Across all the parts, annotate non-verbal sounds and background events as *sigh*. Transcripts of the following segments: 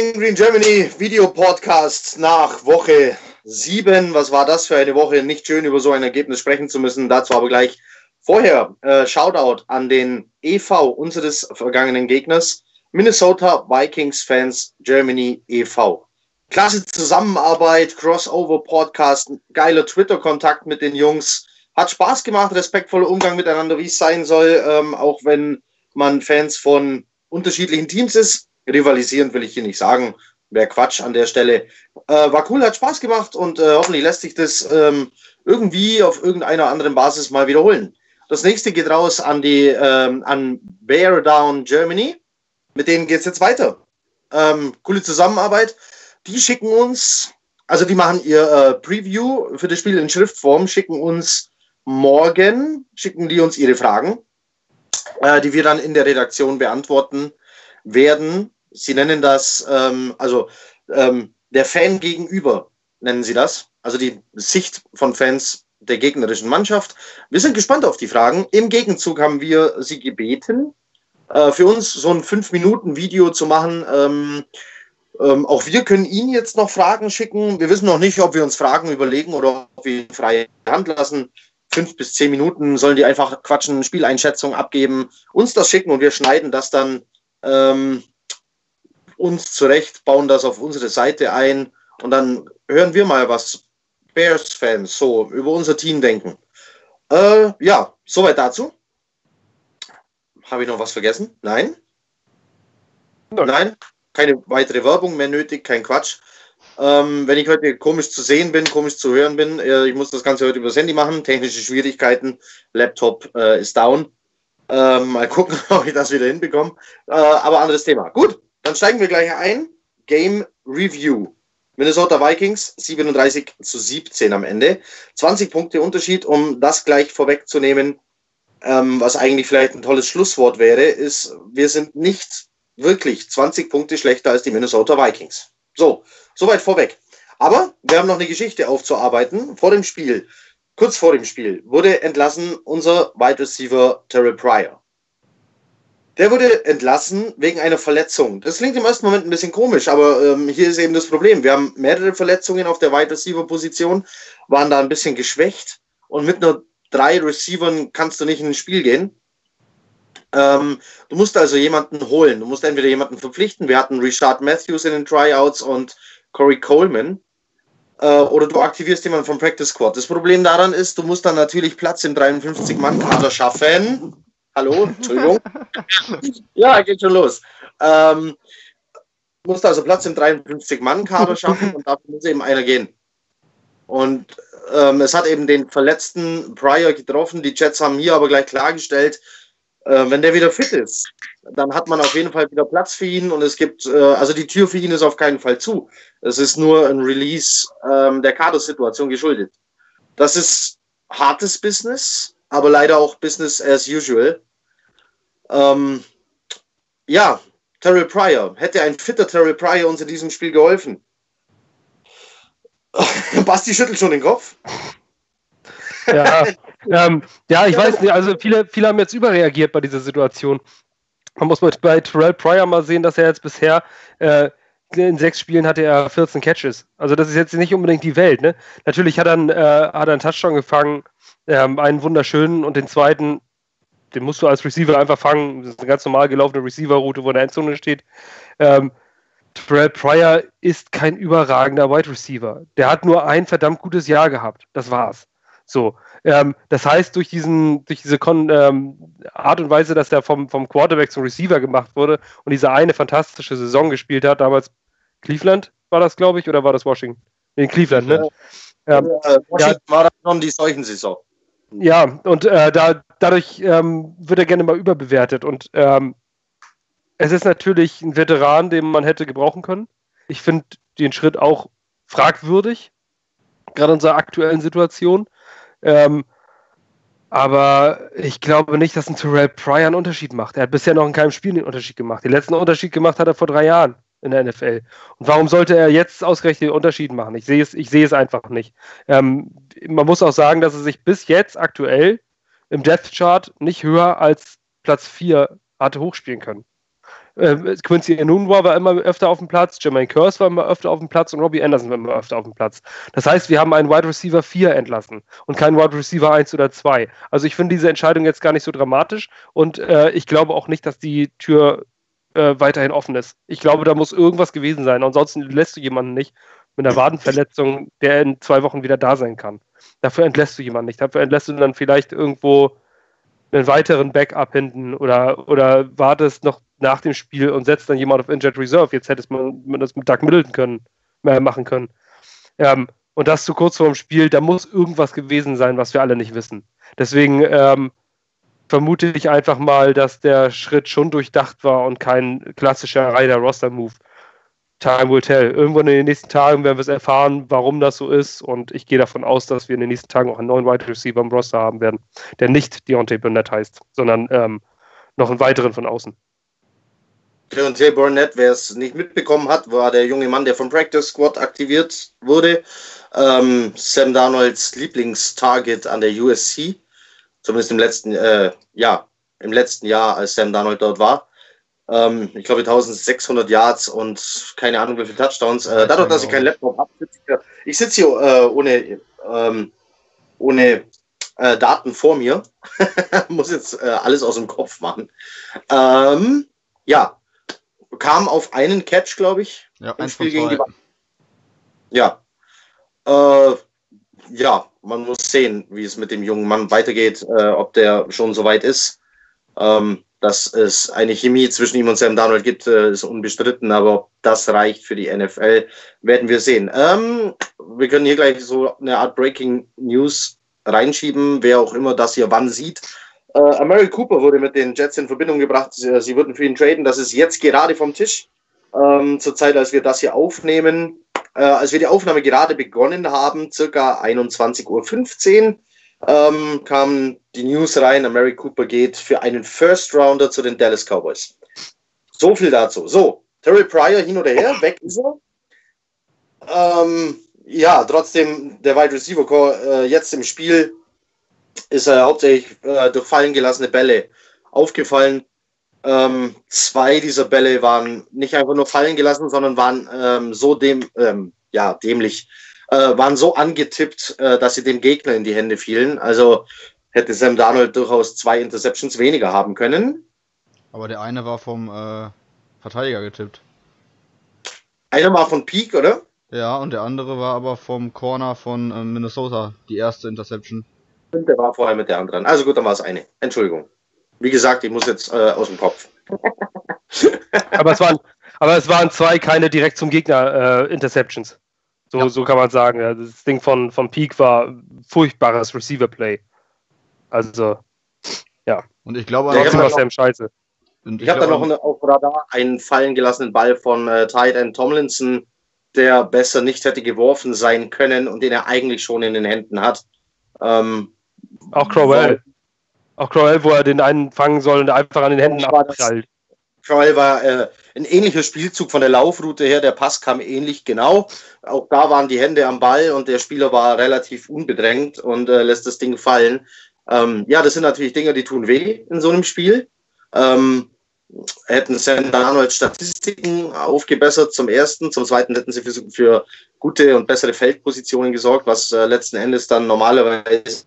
Gang Green Germany Video Podcast nach Woche 7. Was war das für eine Woche? Nicht schön über so ein Ergebnis sprechen zu müssen. Dazu aber gleich vorher äh, Shoutout an den EV unseres vergangenen Gegners, Minnesota Vikings Fans Germany e.V. Klasse Zusammenarbeit, Crossover Podcast, geiler Twitter-Kontakt mit den Jungs. Hat Spaß gemacht, respektvoller Umgang miteinander, wie es sein soll, ähm, auch wenn man Fans von unterschiedlichen Teams ist. Rivalisierend will ich hier nicht sagen, wäre Quatsch an der Stelle. Äh, war cool, hat Spaß gemacht und äh, hoffentlich lässt sich das ähm, irgendwie auf irgendeiner anderen Basis mal wiederholen. Das nächste geht raus an die ähm, an Bear Down Germany. Mit denen geht es jetzt weiter. Ähm, coole Zusammenarbeit. Die schicken uns, also die machen ihr äh, Preview für das Spiel in Schriftform, schicken uns morgen, schicken die uns ihre Fragen, äh, die wir dann in der Redaktion beantworten werden. Sie nennen das, ähm, also ähm, der Fan gegenüber nennen sie das, also die Sicht von Fans der gegnerischen Mannschaft. Wir sind gespannt auf die Fragen. Im Gegenzug haben wir sie gebeten, äh, für uns so ein 5-Minuten-Video zu machen. Ähm, ähm, auch wir können Ihnen jetzt noch Fragen schicken. Wir wissen noch nicht, ob wir uns Fragen überlegen oder ob wir freie Hand lassen. Fünf bis zehn Minuten sollen die einfach quatschen, Spieleinschätzung abgeben, uns das schicken und wir schneiden das dann ähm, uns zurecht, bauen das auf unsere Seite ein und dann hören wir mal, was Bears-Fans so über unser Team denken. Äh, ja, soweit dazu. Habe ich noch was vergessen? Nein? Nein? Nein? Keine weitere Werbung mehr nötig, kein Quatsch. Ähm, wenn ich heute komisch zu sehen bin, komisch zu hören bin, äh, ich muss das Ganze heute über das Handy machen, technische Schwierigkeiten, Laptop äh, ist down. Ähm, mal gucken, *laughs* ob ich das wieder hinbekomme. Äh, aber anderes Thema. Gut, dann steigen wir gleich ein. Game Review. Minnesota Vikings 37 zu 17 am Ende. 20 Punkte Unterschied, um das gleich vorwegzunehmen, ähm, was eigentlich vielleicht ein tolles Schlusswort wäre, ist, wir sind nicht wirklich 20 Punkte schlechter als die Minnesota Vikings. So, soweit vorweg. Aber wir haben noch eine Geschichte aufzuarbeiten. Vor dem Spiel, kurz vor dem Spiel, wurde entlassen unser Wide Receiver Terry Pryor. Der wurde entlassen wegen einer Verletzung. Das klingt im ersten Moment ein bisschen komisch, aber ähm, hier ist eben das Problem. Wir haben mehrere Verletzungen auf der Wide Receiver Position, waren da ein bisschen geschwächt und mit nur drei Receivern kannst du nicht in ein Spiel gehen. Ähm, du musst also jemanden holen. Du musst entweder jemanden verpflichten. Wir hatten Richard Matthews in den Tryouts und Corey Coleman. Äh, oder du aktivierst jemanden vom Practice Squad. Das Problem daran ist, du musst dann natürlich Platz im 53-Mann-Kader schaffen. Hallo, Entschuldigung. *laughs* ja, geht schon los. Ähm, musst also Platz im 53-Mann-Kader schaffen und dafür muss eben einer gehen. Und ähm, es hat eben den verletzten Pryor getroffen. Die Jets haben hier aber gleich klargestellt, äh, wenn der wieder fit ist, dann hat man auf jeden Fall wieder Platz für ihn und es gibt, äh, also die Tür für ihn ist auf keinen Fall zu. Es ist nur ein Release ähm, der Kadersituation geschuldet. Das ist hartes Business aber leider auch Business as usual. Ähm, ja, Terrell Pryor. Hätte ein fitter Terrell Pryor uns in diesem Spiel geholfen? *laughs* Basti schüttelt schon den Kopf. Ja, *laughs* ähm, ja ich weiß nicht, also viele, viele haben jetzt überreagiert bei dieser Situation. Man muss bei Terrell Pryor mal sehen, dass er jetzt bisher äh, in sechs Spielen hatte er 14 Catches. Also das ist jetzt nicht unbedingt die Welt. Ne? Natürlich hat er, einen, äh, hat er einen Touchdown gefangen ähm, einen wunderschönen und den zweiten, den musst du als Receiver einfach fangen. Das ist eine ganz normal gelaufene Receiver-Route, wo der Endzone steht. Ähm, Terrell Pryor ist kein überragender Wide Receiver. Der hat nur ein verdammt gutes Jahr gehabt. Das war's. So. Ähm, das heißt, durch, diesen, durch diese Kon ähm, Art und Weise, dass der vom, vom Quarterback zum Receiver gemacht wurde und diese eine fantastische Saison gespielt hat, damals Cleveland war das, glaube ich, oder war das Washington? In Cleveland, ne? Ja, ähm, Washington ja, war das schon die Seuchensaison. Ja, und äh, da, dadurch ähm, wird er gerne mal überbewertet. Und ähm, es ist natürlich ein Veteran, den man hätte gebrauchen können. Ich finde den Schritt auch fragwürdig, gerade in unserer aktuellen Situation. Ähm, aber ich glaube nicht, dass ein Terrell Pryor einen Unterschied macht. Er hat bisher noch in keinem Spiel den Unterschied gemacht. Den letzten Unterschied gemacht hat er vor drei Jahren in der NFL. Und warum sollte er jetzt ausgerechnet den Unterschied machen? Ich sehe es, ich sehe es einfach nicht. Ähm, man muss auch sagen, dass er sich bis jetzt aktuell im Death Chart nicht höher als Platz 4 hatte hochspielen können. Äh, Quincy Enunwa war immer öfter auf dem Platz, Jermaine Curse war immer öfter auf dem Platz und Robbie Anderson war immer öfter auf dem Platz. Das heißt, wir haben einen Wide Receiver 4 entlassen und keinen Wide Receiver 1 oder 2. Also ich finde diese Entscheidung jetzt gar nicht so dramatisch und äh, ich glaube auch nicht, dass die Tür äh, weiterhin offen ist. Ich glaube, da muss irgendwas gewesen sein. Ansonsten lässt du jemanden nicht mit einer Wadenverletzung, der in zwei Wochen wieder da sein kann. Dafür entlässt du jemanden nicht. Dafür entlässt du dann vielleicht irgendwo einen weiteren Backup hinten oder, oder wartest noch nach dem Spiel und setzt dann jemand auf Injured Reserve. Jetzt hättest man das mit Doug Middleton können, äh, machen können. Ähm, und das zu kurz vor dem Spiel, da muss irgendwas gewesen sein, was wir alle nicht wissen. Deswegen ähm, vermute ich einfach mal, dass der Schritt schon durchdacht war und kein klassischer Rider-Roster-Move. Time will tell. Irgendwann in den nächsten Tagen werden wir es erfahren, warum das so ist. Und ich gehe davon aus, dass wir in den nächsten Tagen auch einen neuen Wide Receiver im Roster haben werden, der nicht Deontay Burnett heißt, sondern ähm, noch einen weiteren von außen. Deontay Burnett, wer es nicht mitbekommen hat, war der junge Mann, der vom Practice Squad aktiviert wurde. Ähm, Sam Darnolds Lieblingstarget an der USC, zumindest im letzten, äh, ja, im letzten Jahr, als Sam Darnold dort war. Ähm, ich glaube 1600 Yards und keine Ahnung wie viele Touchdowns. Äh, dadurch, dass ich keinen Laptop habe, sitze ich, ich sitze hier äh, ohne, ähm, ohne äh, Daten vor mir. *laughs* Muss jetzt äh, alles aus dem Kopf machen. Ähm, ja, kam auf einen Catch, glaube ich. Ja, ein Spiel gegen die Ja. Äh, ja, man muss sehen, wie es mit dem jungen Mann weitergeht, äh, ob der schon so weit ist. Ähm, dass es eine Chemie zwischen ihm und Sam Darnold gibt, äh, ist unbestritten, aber ob das reicht für die NFL, werden wir sehen. Ähm, wir können hier gleich so eine Art Breaking News reinschieben, wer auch immer das hier wann sieht. Äh, Amari Cooper wurde mit den Jets in Verbindung gebracht. Sie, sie würden für ihn traden. Das ist jetzt gerade vom Tisch. Ähm, zur Zeit, als wir das hier aufnehmen. Äh, als wir die Aufnahme gerade begonnen haben, circa 21.15 Uhr, ähm, kam die News rein, Mary Cooper geht für einen First Rounder zu den Dallas Cowboys. So viel dazu. So, Terry Pryor hin oder her, weg ist er. Ähm, ja, trotzdem der Wide Receiver Core äh, jetzt im Spiel ist er hauptsächlich äh, durch fallen gelassene Bälle aufgefallen. Ähm, zwei dieser Bälle waren nicht einfach nur fallen gelassen, sondern waren ähm, so dem, ähm, ja, dämlich, äh, waren so angetippt, äh, dass sie dem Gegner in die Hände fielen. Also hätte Sam Darnold durchaus zwei Interceptions weniger haben können. Aber der eine war vom äh, Verteidiger getippt. Einer war von Peak, oder? Ja, und der andere war aber vom Corner von äh, Minnesota, die erste Interception. Und der war vorher mit der anderen. Also gut, dann war es eine. Entschuldigung. Wie gesagt, ich muss jetzt äh, aus dem Kopf. *laughs* aber, es waren, aber es waren zwei keine direkt zum Gegner äh, Interceptions. So, ja. so kann man sagen. Ja. Das Ding von, von Peak war furchtbares Receiver-Play. Also, ja. Und ich glaube, ja, war Sam scheiße. ich, ich habe da noch eine, auf Radar einen fallen gelassenen Ball von äh, Tight End Tomlinson, der besser nicht hätte geworfen sein können und den er eigentlich schon in den Händen hat. Ähm, auch Crowell. Auch Crowell, wo er den einen fangen soll und einfach an den Händen abprallt. Crowell war äh, ein ähnlicher Spielzug von der Laufroute her. Der Pass kam ähnlich genau. Auch da waren die Hände am Ball und der Spieler war relativ unbedrängt und äh, lässt das Ding fallen. Ähm, ja, das sind natürlich Dinge, die tun weh in so einem Spiel. Ähm, hätten Sam Darnold Statistiken aufgebessert zum ersten, zum zweiten hätten sie für, für gute und bessere Feldpositionen gesorgt, was äh, letzten Endes dann normalerweise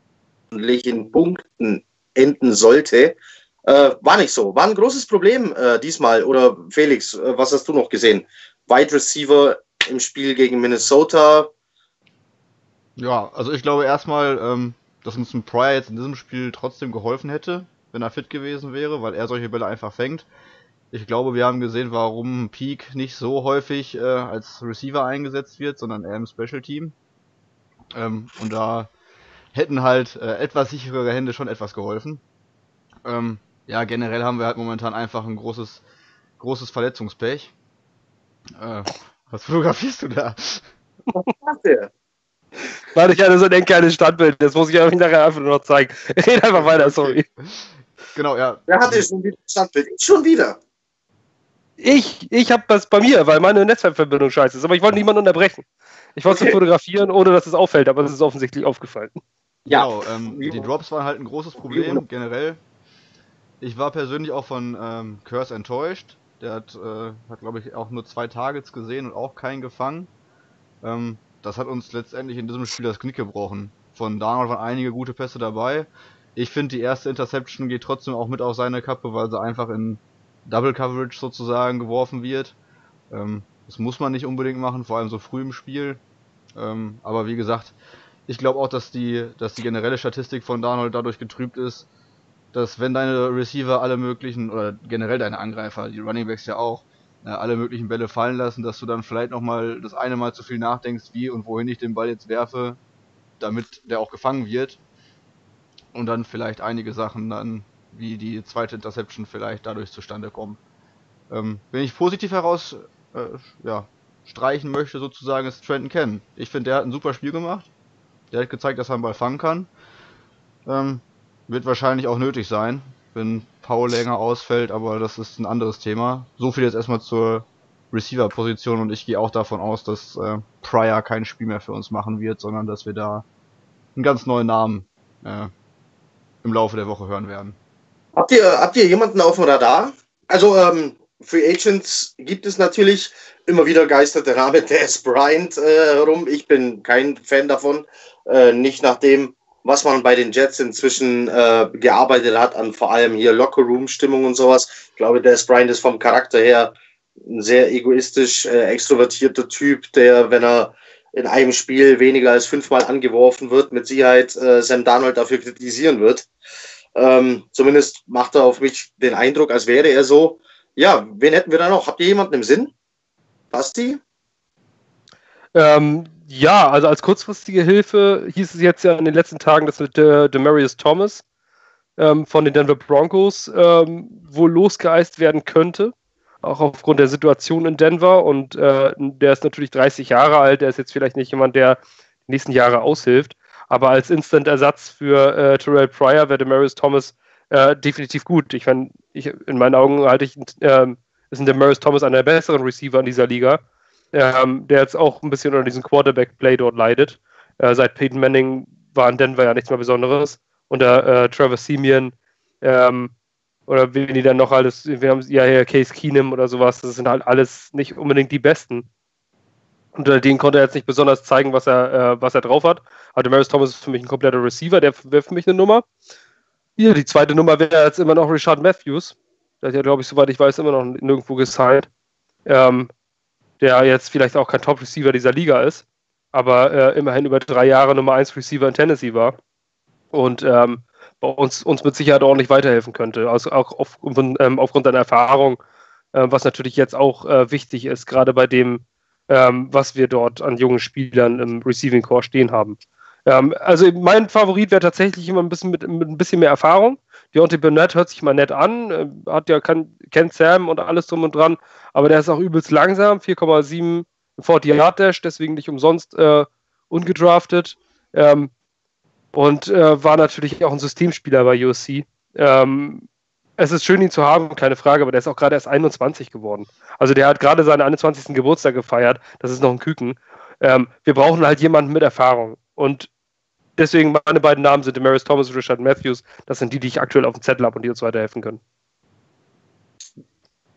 in Punkten enden sollte. Äh, war nicht so. War ein großes Problem äh, diesmal. Oder Felix, äh, was hast du noch gesehen? Wide Receiver im Spiel gegen Minnesota. Ja, also ich glaube erstmal, ähm, dass uns ein Pryor jetzt in diesem Spiel trotzdem geholfen hätte, wenn er fit gewesen wäre, weil er solche Bälle einfach fängt. Ich glaube, wir haben gesehen, warum Peak nicht so häufig äh, als Receiver eingesetzt wird, sondern eher im Special Team. Ähm, und da hätten halt äh, etwas sicherere Hände schon etwas geholfen. Ähm, ja, generell haben wir halt momentan einfach ein großes, großes Verletzungspech. Äh, was fotografierst du da? Was macht der? Warte, ich hatte so ein kleines Standbild, das muss ich euch nachher einfach nur noch zeigen. *laughs* Red einfach weiter, sorry. Genau, ja. Wer hatte schon wieder ein Standbild? Ich schon wieder. Ich, ich habe das bei mir, weil meine Netzwerkverbindung scheiße ist, aber ich wollte niemanden unterbrechen. Ich wollte okay. fotografieren, ohne dass es auffällt, aber es ist offensichtlich aufgefallen. Ja. Genau, ähm, die Drops waren halt ein großes Problem generell. Ich war persönlich auch von ähm, Curse enttäuscht. Der hat, äh, hat glaube ich, auch nur zwei Targets gesehen und auch keinen gefangen. Ähm, das hat uns letztendlich in diesem Spiel das Knick gebrochen. Von Darnold waren einige gute Pässe dabei. Ich finde, die erste Interception geht trotzdem auch mit auf seine Kappe, weil sie einfach in Double Coverage sozusagen geworfen wird. Ähm, das muss man nicht unbedingt machen, vor allem so früh im Spiel. Ähm, aber wie gesagt, ich glaube auch, dass die, dass die generelle Statistik von Darnold dadurch getrübt ist, dass wenn deine Receiver alle möglichen, oder generell deine Angreifer, die Running Backs ja auch, äh, alle möglichen Bälle fallen lassen, dass du dann vielleicht nochmal das eine Mal zu viel nachdenkst, wie und wohin ich den Ball jetzt werfe, damit der auch gefangen wird. Und dann vielleicht einige Sachen dann, wie die zweite Interception vielleicht dadurch zustande kommen. Ähm, wenn ich positiv heraus äh, ja, streichen möchte, sozusagen, ist Trenton Ken. Ich finde, der hat ein super Spiel gemacht. Der hat gezeigt, dass er einen Ball fangen kann. Ähm, wird wahrscheinlich auch nötig sein, wenn Paul länger ausfällt, aber das ist ein anderes Thema. So viel jetzt erstmal zur Receiver-Position und ich gehe auch davon aus, dass äh, Pryor kein Spiel mehr für uns machen wird, sondern dass wir da einen ganz neuen Namen äh, im Laufe der Woche hören werden. Habt ihr, habt ihr jemanden auf dem Radar? Also, ähm, Free Agents gibt es natürlich immer wieder geisterte Name *laughs* Des Bryant äh, herum. Ich bin kein Fan davon. Äh, nicht nach dem, was man bei den Jets inzwischen äh, gearbeitet hat, an vor allem hier Locker-Room-Stimmung und sowas. Ich glaube, Des Bryant ist vom Charakter her ein sehr egoistisch, äh, extrovertierter Typ, der, wenn er in einem Spiel weniger als fünfmal angeworfen wird, mit Sicherheit äh, Sam Darnold dafür kritisieren wird. Ähm, zumindest macht er auf mich den Eindruck, als wäre er so. Ja, wen hätten wir da noch? Habt ihr jemanden im Sinn? Basti? Ähm, ja, also als kurzfristige Hilfe hieß es jetzt ja in den letzten Tagen, dass äh, Demarius Thomas ähm, von den Denver Broncos ähm, wohl losgeeist werden könnte. Auch aufgrund der Situation in Denver. Und äh, der ist natürlich 30 Jahre alt. Der ist jetzt vielleicht nicht jemand, der die nächsten Jahre aushilft. Aber als Instant-Ersatz für äh, Terrell Pryor wäre Demarius Thomas äh, definitiv gut. Ich meine, in meinen Augen halte ich, äh, ist ein Demarius Thomas einer der besseren Receiver in dieser Liga, ähm, der jetzt auch ein bisschen unter diesem Quarterback-Play dort leidet. Äh, seit Peyton Manning war in Denver ja nichts mehr Besonderes. Unter äh, Trevor Simeon ähm, oder wen die dann noch alles, wir haben ja hier Case Keenum oder sowas, das sind halt alles nicht unbedingt die Besten. Unter denen konnte er jetzt nicht besonders zeigen, was er, äh, was er drauf hat. Aber Demaris Thomas ist für mich ein kompletter Receiver, der wäre für mich eine Nummer. Hier, die zweite Nummer wäre jetzt immer noch Richard Matthews. Der hat ja, glaube ich, soweit ich weiß, immer noch nirgendwo gesigned. Ähm, der jetzt vielleicht auch kein Top-Receiver dieser Liga ist, aber äh, immerhin über drei Jahre Nummer 1 Receiver in Tennessee war. Und ähm, bei uns, uns mit Sicherheit ordentlich weiterhelfen könnte. Also auch auf, ähm, aufgrund seiner Erfahrung, äh, was natürlich jetzt auch äh, wichtig ist, gerade bei dem ähm, was wir dort an jungen Spielern im Receiving Core stehen haben. Ähm, also mein Favorit wäre tatsächlich immer ein bisschen mit, mit, ein bisschen mehr Erfahrung. Deontay Burnett hört sich mal nett an, äh, hat ja kann, kennt Sam und alles drum und dran, aber der ist auch übelst langsam, 4,7 40 Yard Dash, deswegen nicht umsonst äh, ungedraftet. Ähm, und äh, war natürlich auch ein Systemspieler bei USC. Ähm, es ist schön, ihn zu haben, keine Frage, aber der ist auch gerade erst 21 geworden. Also der hat gerade seinen 21. Geburtstag gefeiert. Das ist noch ein Küken. Ähm, wir brauchen halt jemanden mit Erfahrung. Und deswegen meine beiden Namen sind Demaris Thomas und Richard Matthews. Das sind die, die ich aktuell auf dem Zettel habe und die uns weiterhelfen können.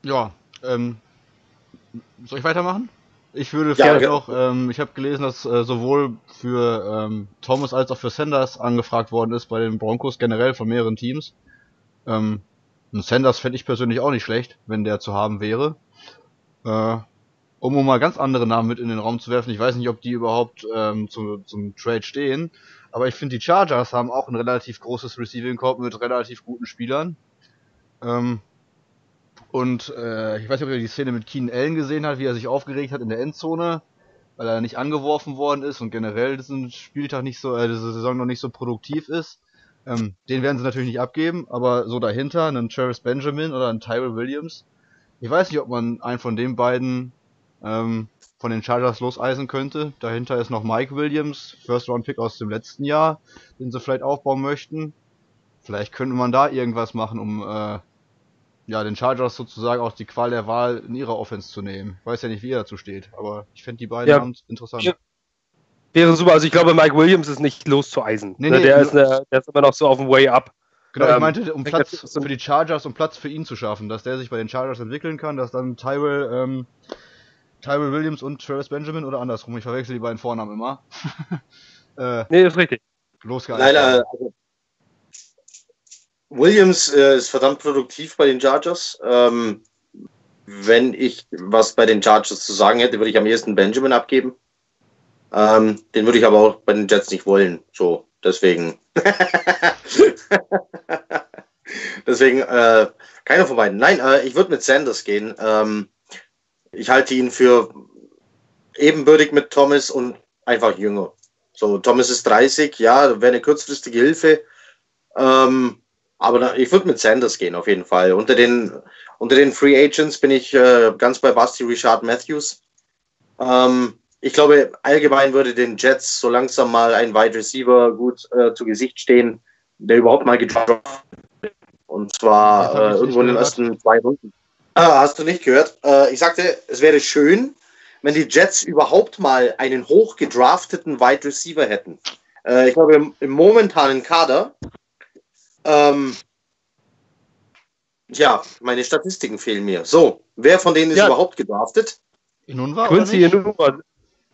Ja, ähm, soll ich weitermachen? Ich würde ja, vielleicht auch, ähm, ich habe gelesen, dass äh, sowohl für ähm, Thomas als auch für Sanders angefragt worden ist bei den Broncos generell von mehreren Teams. Ähm, ein Sanders fände ich persönlich auch nicht schlecht, wenn der zu haben wäre. Äh, um mal ganz andere Namen mit in den Raum zu werfen, ich weiß nicht, ob die überhaupt ähm, zu, zum Trade stehen, aber ich finde, die Chargers haben auch ein relativ großes Receiving Corp mit relativ guten Spielern. Ähm, und äh, ich weiß nicht, ob ihr die Szene mit Keenan Allen gesehen habt, wie er sich aufgeregt hat in der Endzone, weil er nicht angeworfen worden ist und generell diesen Spieltag nicht so, äh, diese Saison noch nicht so produktiv ist. Ähm, den werden sie natürlich nicht abgeben, aber so dahinter, einen Travis Benjamin oder einen Tyrell Williams. Ich weiß nicht, ob man einen von den beiden ähm, von den Chargers loseisen könnte. Dahinter ist noch Mike Williams, First Round Pick aus dem letzten Jahr, den sie vielleicht aufbauen möchten. Vielleicht könnte man da irgendwas machen, um äh, ja, den Chargers sozusagen auch die Qual der Wahl in ihrer Offense zu nehmen. Ich weiß ja nicht, wie er dazu steht, aber ich fände die beiden ja. interessant. Ja, Wäre super. Also ich glaube, Mike Williams ist nicht loszueisen. Nee, ne, nee, der, ist, äh, der ist immer noch so auf dem Way up. Genau, ähm, ich meinte, um Platz für die Chargers, um Platz für ihn zu schaffen, dass der sich bei den Chargers entwickeln kann, dass dann Tyrell, ähm, Tyrell Williams und Travis Benjamin oder andersrum, ich verwechsel die beiden Vornamen immer. *laughs* äh, nee, ist richtig. Losgehalten. Nein, also, Williams äh, ist verdammt produktiv bei den Chargers. Ähm, wenn ich was bei den Chargers zu sagen hätte, würde ich am ehesten Benjamin abgeben. Ähm, den würde ich aber auch bei den Jets nicht wollen. So, deswegen. *laughs* deswegen, äh, keiner von beiden. Nein, äh, ich würde mit Sanders gehen. Ähm, ich halte ihn für ebenbürtig mit Thomas und einfach jünger. So, Thomas ist 30, ja, wäre eine kurzfristige Hilfe. Ähm, aber da, ich würde mit Sanders gehen, auf jeden Fall. Unter den, unter den Free Agents bin ich äh, ganz bei Basti Richard Matthews. Ähm, ich glaube, allgemein würde den Jets so langsam mal ein Wide Receiver gut äh, zu Gesicht stehen, der überhaupt mal gedraftet Und zwar äh, irgendwo in den ersten zwei Runden. Ah, hast du nicht gehört? Äh, ich sagte, es wäre schön, wenn die Jets überhaupt mal einen hochgedrafteten Wide Receiver hätten. Äh, ich glaube, im, im momentanen Kader ähm, ja, meine Statistiken fehlen mir. So, wer von denen ist ja. überhaupt gedraftet? Inunwa Quincy Inunwa.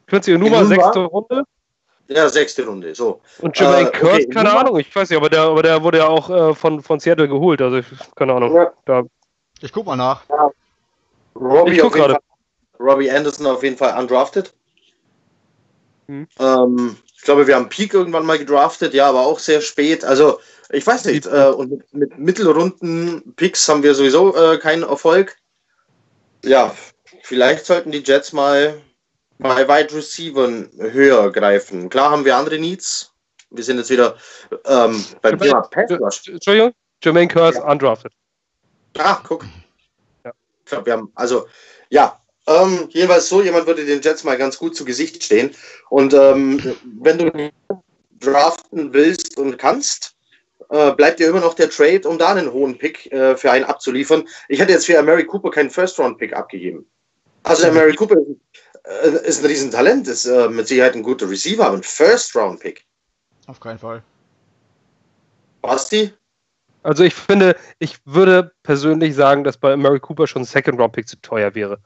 Quincy Inunwa, sechste Runde. Ja, sechste Runde, so. Und Jermaine äh, Kurt, okay, keine? Ahnung, ich weiß nicht, aber der, aber der wurde ja auch äh, von, von Seattle geholt, also ich, keine Ahnung. Ja. Da. Ich guck mal nach. Ja. Robbie, ich guck gerade. Robbie Anderson auf jeden Fall undrafted. Hm. Ähm, ich glaube, wir haben Peak irgendwann mal gedraftet, ja, aber auch sehr spät. Also, ich weiß nicht. Äh, und mit, mit Mittelrunden-Picks haben wir sowieso äh, keinen Erfolg. Ja, vielleicht sollten die Jets mal bei Wide Receivers höher greifen. Klar haben wir andere Needs. Wir sind jetzt wieder ähm, beim Thema Pass Rush. Entschuldigung, Jermaine Curse ja. undrafted. Ah, guck. Ja. Ich glaube, wir haben, also, ja, ähm, jedenfalls so, jemand würde den Jets mal ganz gut zu Gesicht stehen. Und ähm, wenn du draften willst und kannst, äh, bleibt dir immer noch der Trade, um da einen hohen Pick äh, für einen abzuliefern. Ich hätte jetzt für Mary Cooper keinen First-Round-Pick abgegeben. Also *laughs* Mary Cooper ist, äh, ist ein Riesentalent, ist äh, mit Sicherheit ein guter Receiver, aber ein First-Round-Pick. Auf keinen Fall. Basti? Also ich finde, ich würde persönlich sagen, dass bei Mary Cooper schon ein Second-Round-Pick zu teuer wäre.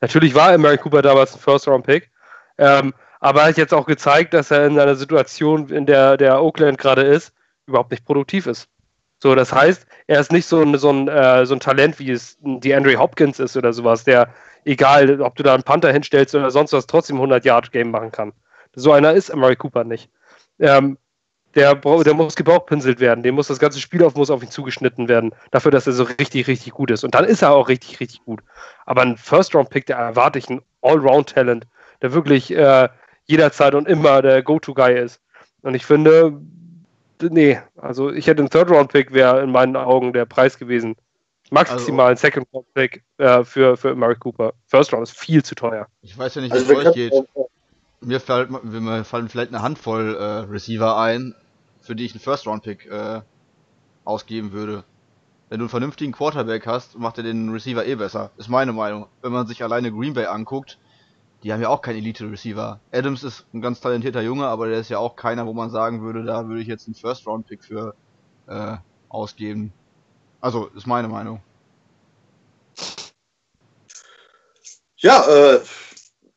Natürlich war Mary Cooper damals ein First-Round-Pick, ähm, aber er hat jetzt auch gezeigt, dass er in einer Situation, in der der Oakland gerade ist, überhaupt nicht produktiv ist. So, das heißt, er ist nicht so ein, so ein, äh, so ein Talent, wie es die Andre Hopkins ist oder sowas, der, egal, ob du da einen Panther hinstellst oder sonst was, trotzdem 100-Yard-Game machen kann. So einer ist Amari Cooper nicht. Ähm, der, der muss gebauchpinselt werden, dem muss das ganze Spiel auf, muss auf ihn zugeschnitten werden, dafür, dass er so richtig, richtig gut ist. Und dann ist er auch richtig, richtig gut. Aber ein First-Round-Pick, der erwarte ich, ein All-Round-Talent, der wirklich äh, jederzeit und immer der Go-To-Guy ist. Und ich finde, nee, also ich hätte einen Third-Round-Pick, wäre in meinen Augen der Preis gewesen. Maximal also, ein Second-Round-Pick äh, für, für Mark Cooper. First Round ist viel zu teuer. Ich weiß ja nicht, also wie es euch geht. Mir, fällt, mir fallen vielleicht eine Handvoll äh, Receiver ein, für die ich einen First-Round-Pick äh, ausgeben würde. Wenn du einen vernünftigen Quarterback hast, macht er den Receiver eh besser. Ist meine Meinung. Wenn man sich alleine Green Bay anguckt, die haben ja auch keinen Elite-Receiver. Adams ist ein ganz talentierter Junge, aber der ist ja auch keiner, wo man sagen würde, da würde ich jetzt einen First-Round-Pick für äh, ausgeben. Also, ist meine Meinung. Ja, äh,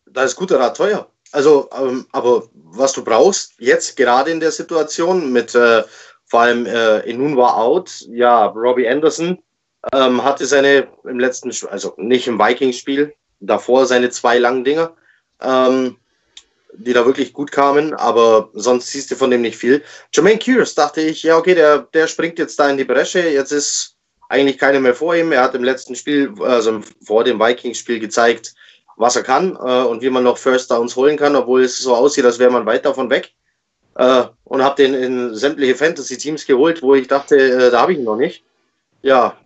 da ist guter Rat teuer. Also, ähm, aber was du brauchst, jetzt gerade in der Situation mit äh, vor allem äh, Inun war out, ja, Robbie Anderson ähm, hatte seine im letzten, also nicht im Vikings-Spiel, davor seine zwei langen Dinger, ähm, die da wirklich gut kamen, aber sonst siehst du von dem nicht viel. Jermaine Curious dachte ich, ja, okay, der, der springt jetzt da in die Bresche, jetzt ist eigentlich keiner mehr vor ihm. Er hat im letzten Spiel, also vor dem Vikings-Spiel gezeigt, was er kann äh, und wie man noch First Downs holen kann, obwohl es so aussieht, als wäre man weit davon weg. Äh, und habe den in sämtliche Fantasy-Teams geholt, wo ich dachte, äh, da habe ich ihn noch nicht. Ja.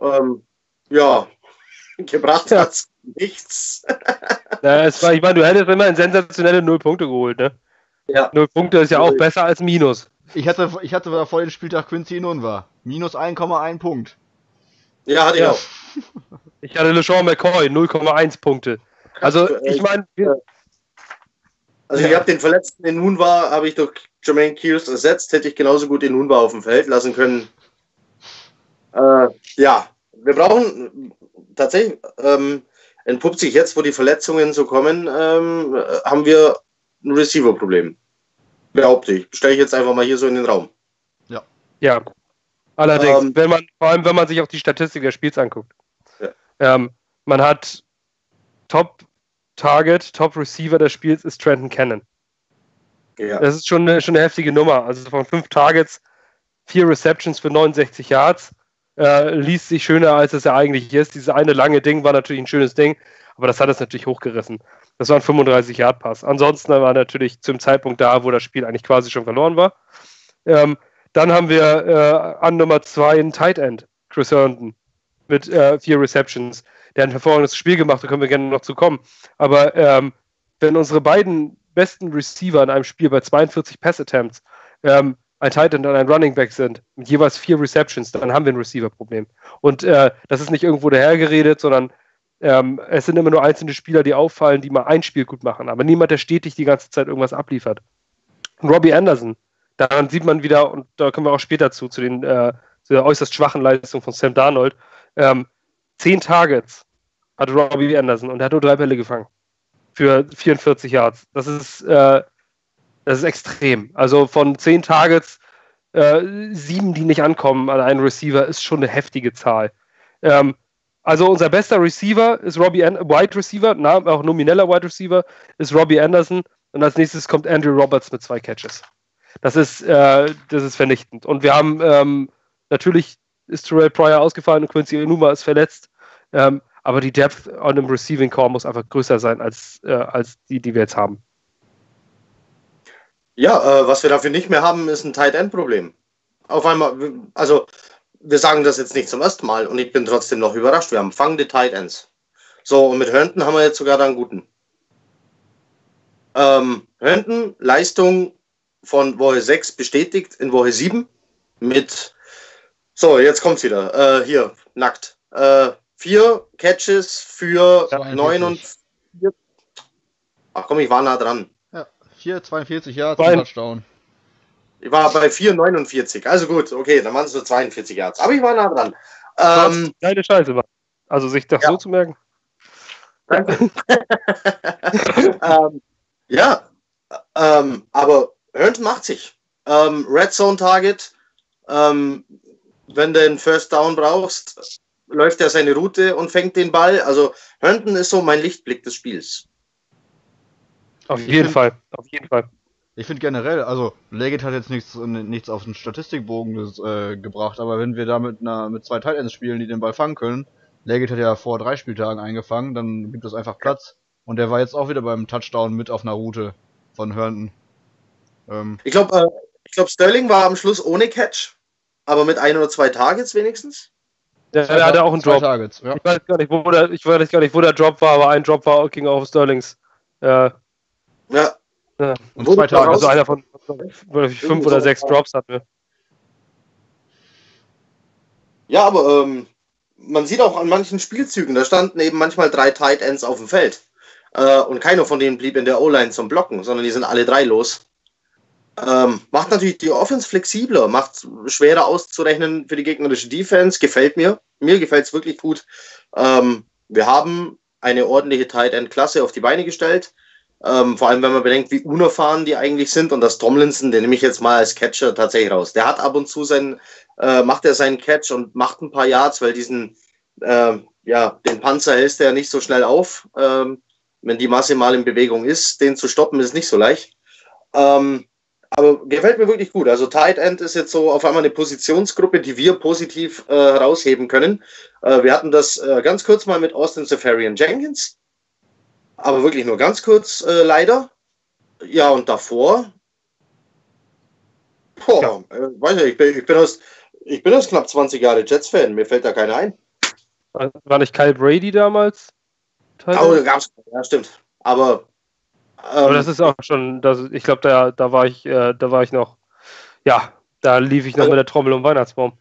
Ähm, ja, *laughs* gebracht ja. hat's nichts. *laughs* ja, es war, ich meine, du hättest immer sensationelle Null Punkte geholt, ne? Ja. Null Punkte ist ja auch besser als Minus. Ich hatte, ich hatte vor dem Spieltag Quincy Nun war. Minus 1,1 Punkt. Ja, hatte ich auch. *laughs* Ich hatte LeSean McCoy, 0,1 Punkte. Also, ich meine. Also, ich habe den Verletzten, der nun war, habe ich durch Jermaine Kears ersetzt, hätte ich genauso gut den Nunba auf dem Feld lassen können. Äh, ja, wir brauchen tatsächlich, ähm, entpuppt sich jetzt, wo die Verletzungen so kommen, ähm, haben wir ein Receiver-Problem. Behaupte ich. Stelle ich jetzt einfach mal hier so in den Raum. Ja. Ja. Allerdings, ähm, wenn man, vor allem wenn man sich auch die Statistik des Spiels anguckt. Ähm, man hat Top Target, Top Receiver des Spiels ist Trenton Cannon. Ja. Das ist schon eine, schon eine heftige Nummer. Also von fünf Targets, vier Receptions für 69 Yards. Äh, liest sich schöner, als es ja eigentlich ist. Dieses eine lange Ding war natürlich ein schönes Ding, aber das hat es natürlich hochgerissen. Das war ein 35-Yard-Pass. Ansonsten war natürlich zum Zeitpunkt da, wo das Spiel eigentlich quasi schon verloren war. Ähm, dann haben wir äh, an Nummer zwei einen Tight End, Chris Herndon, mit äh, vier Receptions. Der hat ein hervorragendes Spiel gemacht, da können wir gerne noch zu kommen. Aber ähm, wenn unsere beiden besten Receiver in einem Spiel bei 42 Pass-Attempts ähm, ein Tight End und ein Running Back sind, mit jeweils vier Receptions, dann haben wir ein Receiver-Problem. Und äh, das ist nicht irgendwo dahergeredet, sondern ähm, es sind immer nur einzelne Spieler, die auffallen, die mal ein Spiel gut machen, aber niemand, der stetig die ganze Zeit irgendwas abliefert. Und Robbie Anderson, daran sieht man wieder, und da kommen wir auch später zu, zu, den, äh, zu der äußerst schwachen Leistung von Sam Darnold, ähm, zehn Targets hat Robbie Anderson und er hat nur drei Bälle gefangen für 44 Yards. Das ist, äh, das ist extrem. Also von zehn Targets, äh, sieben, die nicht ankommen an einen Receiver, ist schon eine heftige Zahl. Ähm, also unser bester Receiver ist Robbie An Wide Receiver, na, auch nomineller Wide Receiver, ist Robbie Anderson und als nächstes kommt Andrew Roberts mit zwei Catches. Das ist, äh, das ist vernichtend. Und wir haben ähm, natürlich ist Terrell Pryor ausgefallen und Quincy Enuma ist verletzt. Ähm, aber die Depth an dem Receiving Core muss einfach größer sein als, äh, als die, die wir jetzt haben. Ja, äh, was wir dafür nicht mehr haben, ist ein Tight End Problem. Auf einmal, also wir sagen das jetzt nicht zum ersten Mal und ich bin trotzdem noch überrascht. Wir haben fangende Tight Ends. So, und mit Herndon haben wir jetzt sogar einen guten. Ähm, Herndon, Leistung von Woche 6 bestätigt in Woche 7 mit, so, jetzt kommt's wieder, äh, hier, nackt. Äh, vier Catches für 49. Ach komm, ich war nah dran. Ja, 4,42 Yards Zwei. Touchdown. Ich war bei 4,49. Also gut, okay, dann waren es nur 42 Yards. Aber ich war nah dran. Ähm, Keine Scheiße, Mann. Also sich das ja. so zu merken. *laughs* ähm, ja, ähm, aber Herndon macht sich. Ähm, Red Zone Target, ähm, wenn du einen First Down brauchst, läuft er seine Route und fängt den Ball. Also Herndon ist so mein Lichtblick des Spiels. Auf jeden find, Fall, auf jeden Fall. Ich finde generell, also Leggett hat jetzt nichts, nichts auf den Statistikbogen des, äh, gebracht, aber wenn wir da mit, einer, mit zwei Titans spielen, die den Ball fangen können, Leggett hat ja vor drei Spieltagen eingefangen, dann gibt es einfach Platz. Und der war jetzt auch wieder beim Touchdown mit auf einer Route von Herndon. Ähm, ich glaube, äh, ich glaub, Sterling war am Schluss ohne Catch, aber mit ein oder zwei Targets wenigstens. Der, der hatte auch einen Drop. Targets, ja. Ich weiß gar nicht, wo der, ich weiß gar nicht, wo der Drop war, aber ein Drop war ging auf Sterlings. Ja. Ja. ja. Und zwei Tage. Also einer von fünf oder sechs Drops hatten wir. Ja, aber ähm, man sieht auch an manchen Spielzügen, da standen eben manchmal drei Tight Ends auf dem Feld. Äh, und keiner von denen blieb in der O-Line zum Blocken, sondern die sind alle drei los. Ähm, macht natürlich die Offense flexibler, macht schwerer auszurechnen für die gegnerische Defense. Gefällt mir. Mir gefällt es wirklich gut. Ähm, wir haben eine ordentliche Tight End Klasse auf die Beine gestellt. Ähm, vor allem, wenn man bedenkt, wie unerfahren die eigentlich sind und das Tomlinson, den nehme ich jetzt mal als Catcher tatsächlich raus. Der hat ab und zu seinen, äh, macht er seinen Catch und macht ein paar Yards, weil diesen, äh, ja, den Panzer hältst er nicht so schnell auf. Ähm, wenn die Masse mal in Bewegung ist, den zu stoppen, ist nicht so leicht. Ähm, aber gefällt mir wirklich gut. Also Tight End ist jetzt so auf einmal eine Positionsgruppe, die wir positiv äh, herausheben können. Äh, wir hatten das äh, ganz kurz mal mit Austin Safarian Jenkins, aber wirklich nur ganz kurz äh, leider. Ja, und davor, boah, ja. Äh, weiß ich, ich bin, ich bin aus, ich bin aus knapp 20 Jahre Jets-Fan, mir fällt da keiner ein. War nicht Kyle Brady damals? Oh, gab's, ja, stimmt. Aber aber ähm, das ist auch schon, das, ich glaube, da, da war ich, äh, da war ich noch, ja, da lief ich noch also, mit der Trommel um Weihnachtsbaum.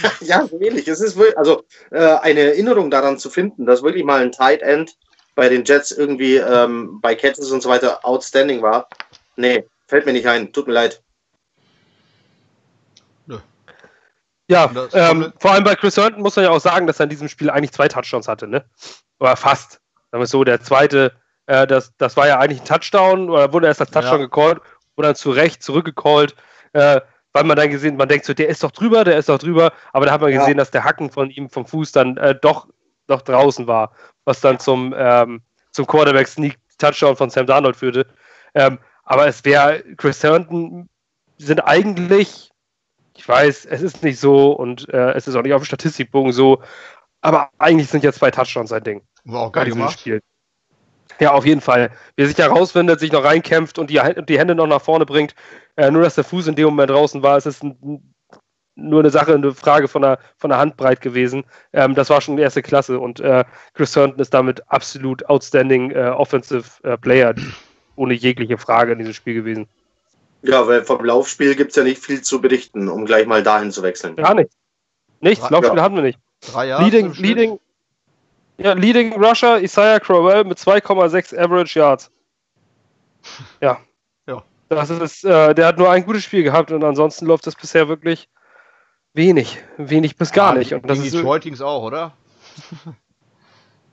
*laughs* ja, so ähnlich. Es ist wirklich, also äh, eine Erinnerung daran zu finden, dass wirklich mal ein Tight End bei den Jets irgendwie ähm, bei Catches und so weiter outstanding war. Nee, fällt mir nicht ein. Tut mir leid. Ja, ähm, vor allem bei Chris Herndon muss man ja auch sagen, dass er in diesem Spiel eigentlich zwei Touchdowns hatte, ne? Oder fast. Sagen wir so, der zweite, äh, das, das war ja eigentlich ein Touchdown, oder wurde erst als Touchdown ja. gecallt, wurde dann zu Recht zurückgecallt, äh, weil man dann gesehen, man denkt so, der ist doch drüber, der ist doch drüber, aber da hat man gesehen, ja. dass der Hacken von ihm vom Fuß dann äh, doch noch draußen war, was dann zum, ähm, zum Quarterback-Sneak-Touchdown von Sam Darnold führte. Ähm, aber es wäre, Chris Herndon sind eigentlich ich weiß, es ist nicht so und äh, es ist auch nicht auf dem Statistikbogen so, aber eigentlich sind ja zwei Touchdowns sein Ding. War auch geil gemacht. Spiel. Ja, auf jeden Fall. Wer sich herausfindet, sich noch reinkämpft und die, die Hände noch nach vorne bringt, äh, nur dass der Fuß in dem Moment draußen war, es ist ein, nur eine Sache, eine Frage von der, von der Handbreit gewesen. Ähm, das war schon die erste Klasse und äh, Chris Herndon ist damit absolut outstanding äh, Offensive äh, Player, ohne jegliche Frage in diesem Spiel gewesen. Ja, weil vom Laufspiel gibt es ja nicht viel zu berichten, um gleich mal dahin zu wechseln. Gar nichts. Nichts, Laufspiel ja. hatten wir nicht. Drei Jahre leading, leading, ja, leading Rusher Isaiah Crowell mit 2,6 Average Yards. Ja. *laughs* ja. Das ist, äh, der hat nur ein gutes Spiel gehabt und ansonsten läuft das bisher wirklich wenig. Wenig bis gar ja, nicht. Und das ist Detroit ging auch, oder? *laughs*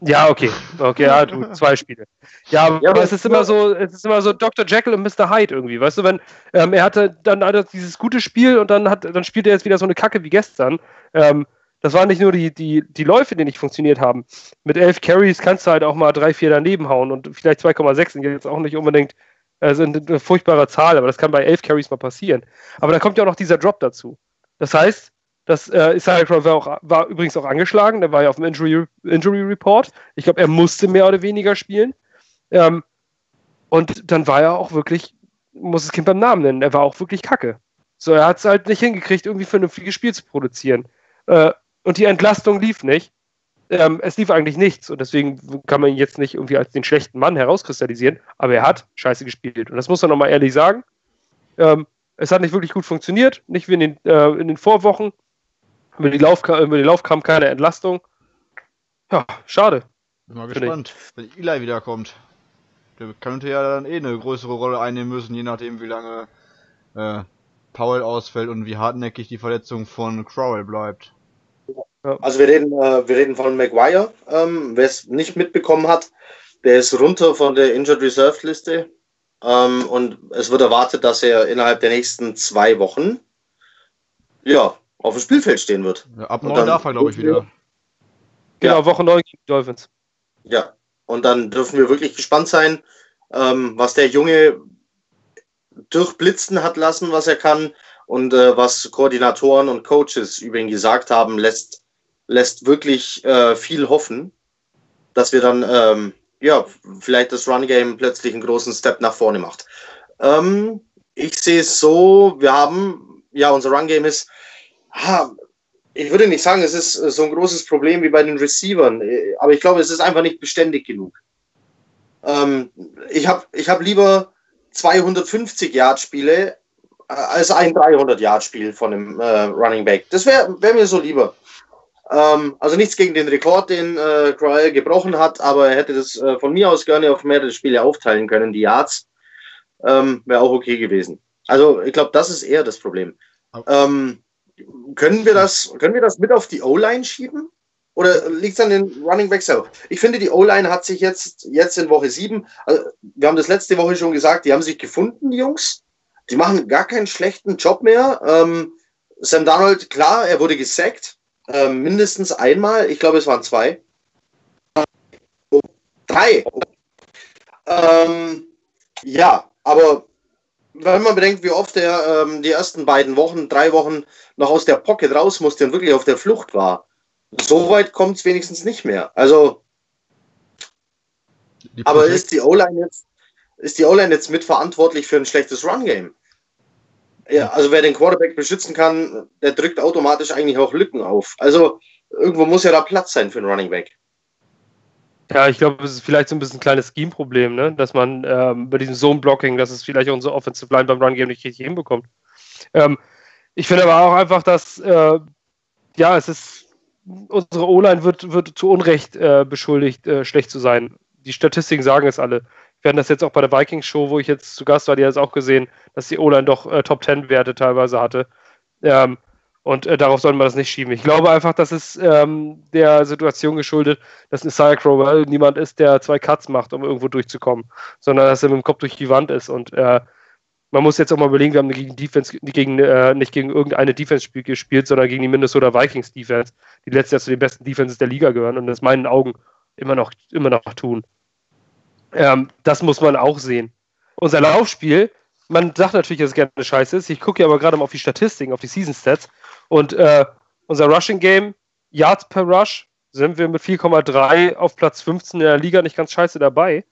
Ja, okay. Okay, ja, du, zwei Spiele. Ja, aber, ja, aber es ist immer so, es ist immer so Dr. Jekyll und Mr. Hyde irgendwie, weißt du, wenn ähm, er hatte dann hat er dieses gute Spiel und dann hat dann spielt er jetzt wieder so eine Kacke wie gestern. Ähm, das waren nicht nur die, die, die Läufe, die nicht funktioniert haben. Mit elf Carries kannst du halt auch mal drei, vier daneben hauen und vielleicht 2,6 sind jetzt auch nicht unbedingt sind eine furchtbare Zahl, aber das kann bei elf Carries mal passieren. Aber dann kommt ja auch noch dieser Drop dazu. Das heißt, das äh, Isaiah Crowell war, auch, war übrigens auch angeschlagen, der war ja auf dem Injury, Injury Report. Ich glaube, er musste mehr oder weniger spielen. Ähm, und dann war er auch wirklich, muss das Kind beim Namen nennen, er war auch wirklich kacke. So, er hat es halt nicht hingekriegt, irgendwie vernünftiges Spiel zu produzieren. Äh, und die Entlastung lief nicht. Ähm, es lief eigentlich nichts und deswegen kann man ihn jetzt nicht irgendwie als den schlechten Mann herauskristallisieren, aber er hat scheiße gespielt. Und das muss man nochmal ehrlich sagen. Ähm, es hat nicht wirklich gut funktioniert, nicht wie in den, äh, in den Vorwochen. Über die, Lauf, über die Lauf kam keine Entlastung. Ja, schade. Bin mal gespannt, wenn Eli wiederkommt. Der könnte ja dann eh eine größere Rolle einnehmen müssen, je nachdem, wie lange äh, Powell ausfällt und wie hartnäckig die Verletzung von Crowell bleibt. Also wir reden, äh, wir reden von Maguire, ähm, wer es nicht mitbekommen hat, der ist runter von der Injured Reserve Liste ähm, und es wird erwartet, dass er innerhalb der nächsten zwei Wochen ja, auf dem Spielfeld stehen wird. Ja, ab 9 darf er, glaube ich, wieder. Genau, ja. Woche 9 gegen Dolphins. Ja, und dann dürfen wir wirklich gespannt sein, ähm, was der Junge durchblitzen hat lassen, was er kann und äh, was Koordinatoren und Coaches über ihn gesagt haben, lässt, lässt wirklich äh, viel hoffen, dass wir dann ähm, ja vielleicht das Run Game plötzlich einen großen Step nach vorne macht. Ähm, ich sehe es so, wir haben ja unser Run Game ist ha, ich würde nicht sagen, es ist so ein großes Problem wie bei den Receivern, aber ich glaube, es ist einfach nicht beständig genug. Ähm, ich habe ich hab lieber 250 Yard Spiele äh, als ein 300 Yard Spiel von einem äh, Running Back. Das wäre wär mir so lieber. Ähm, also nichts gegen den Rekord, den äh, Crowell gebrochen hat, aber er hätte das äh, von mir aus gerne auf mehrere Spiele aufteilen können, die Yards. Ähm, wäre auch okay gewesen. Also ich glaube, das ist eher das Problem. Ähm, können wir das, können wir das mit auf die O-Line schieben? Oder liegt es an den Running Back selber? Ich finde, die O-Line hat sich jetzt, jetzt in Woche 7, also wir haben das letzte Woche schon gesagt, die haben sich gefunden, die Jungs. Die machen gar keinen schlechten Job mehr. Ähm, Sam Darnold, klar, er wurde gesackt. Ähm, mindestens einmal. Ich glaube, es waren zwei. Drei. Ähm, ja, aber wenn man bedenkt, wie oft er ähm, die ersten beiden Wochen, drei Wochen noch aus der Pocket raus musste und wirklich auf der Flucht war, so weit kommt es wenigstens nicht mehr. Also, aber ist die O-Line jetzt, ist die O-Line jetzt mitverantwortlich für ein schlechtes Run-Game? Ja, also wer den Quarterback beschützen kann, der drückt automatisch eigentlich auch Lücken auf. Also irgendwo muss ja da Platz sein für einen Running Back. Ja, ich glaube, es ist vielleicht so ein bisschen ein kleines Scheme-Problem, ne? dass man ähm, bei diesem Zone-Blocking, dass es vielleicht unsere Offensive Line beim Run-Game nicht richtig hinbekommt. Ähm, ich finde aber auch einfach, dass, äh, ja, es ist, unsere O-Line wird, wird zu Unrecht äh, beschuldigt, äh, schlecht zu sein. Die Statistiken sagen es alle. Wir hatten das jetzt auch bei der Vikings-Show, wo ich jetzt zu Gast war, die hat es auch gesehen, dass die O-Line doch äh, Top-10-Werte teilweise hatte. Ähm, und äh, darauf sollten wir das nicht schieben. Ich glaube einfach, dass es ähm, der Situation geschuldet, dass ein Isaiah Crowell niemand ist, der zwei Cuts macht, um irgendwo durchzukommen, sondern dass er mit dem Kopf durch die Wand ist. Und äh, man muss jetzt auch mal überlegen, wir haben gegen Defense, gegen, äh, nicht gegen irgendeine Defense gespielt, sondern gegen die Minnesota Vikings Defense, die letztes Jahr zu den besten Defenses der Liga gehören und das in meinen Augen immer noch, immer noch tun. Ähm, das muss man auch sehen. Unser Laufspiel, man sagt natürlich, dass es gerne scheiße ist. Ich gucke ja aber gerade mal auf die Statistiken, auf die Season Stats und äh, unser Rushing Game, Yards per Rush, sind wir mit 4,3 auf Platz 15 in der Liga nicht ganz scheiße dabei.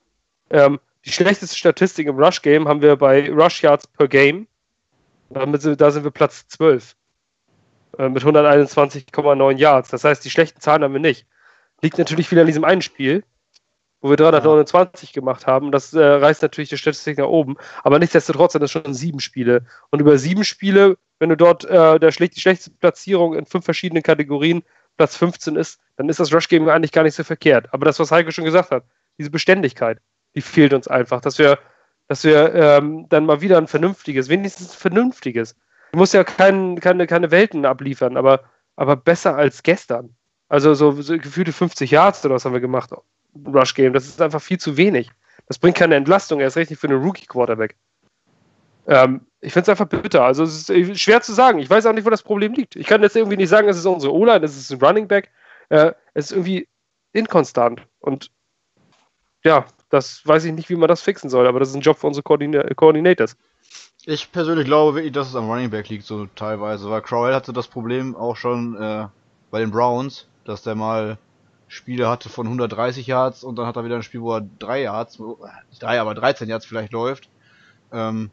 Ähm, die schlechteste Statistik im Rush Game haben wir bei Rush Yards per Game. Damit sind, da sind wir Platz 12 äh, mit 121,9 Yards. Das heißt, die schlechten Zahlen haben wir nicht. Liegt natürlich wieder an diesem einen Spiel, wo wir 329 gemacht haben. Das äh, reißt natürlich die Statistik nach oben. Aber nichtsdestotrotz sind das schon sieben Spiele. Und über sieben Spiele, wenn du dort äh, der schlecht, die schlechteste Platzierung in fünf verschiedenen Kategorien Platz 15 ist, dann ist das Rush-Game eigentlich gar nicht so verkehrt. Aber das, was Heike schon gesagt hat, diese Beständigkeit, die fehlt uns einfach, dass wir, dass wir ähm, dann mal wieder ein vernünftiges, wenigstens ein vernünftiges. Du musst ja kein, keine, keine Welten abliefern, aber, aber besser als gestern. Also so, so gefühlte 50 Yards oder was haben wir gemacht. Rush Game. Das ist einfach viel zu wenig. Das bringt keine Entlastung, erst richtig für einen Rookie-Quarterback. Ähm, ich finde es einfach bitter. Also es ist schwer zu sagen. Ich weiß auch nicht, wo das Problem liegt. Ich kann jetzt irgendwie nicht sagen, es ist unsere O-Line, es ist ein Running Back. Äh, es ist irgendwie inkonstant. Und ja, das weiß ich nicht, wie man das fixen soll, aber das ist ein Job für unsere Coordinators. Ich persönlich glaube wirklich, dass es am Running Back liegt, so teilweise, weil Crowell hatte das Problem auch schon äh, bei den Browns, dass der mal Spiele hatte von 130 Yards und dann hat er wieder ein Spiel, wo er 3 Yards, nicht 3, aber 13 Yards vielleicht läuft. Ähm,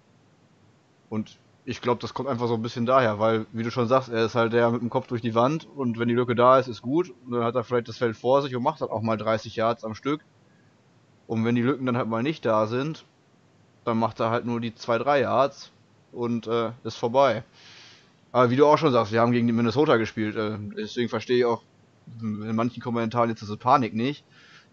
und ich glaube, das kommt einfach so ein bisschen daher, weil, wie du schon sagst, er ist halt der mit dem Kopf durch die Wand und wenn die Lücke da ist, ist gut. Und dann hat er vielleicht das Feld vor sich und macht dann auch mal 30 Yards am Stück. Und wenn die Lücken dann halt mal nicht da sind, dann macht er halt nur die 2-3 Yards und äh, ist vorbei. Aber wie du auch schon sagst, wir haben gegen die Minnesota gespielt, äh, deswegen verstehe ich auch in manchen Kommentaren jetzt diese Panik nicht.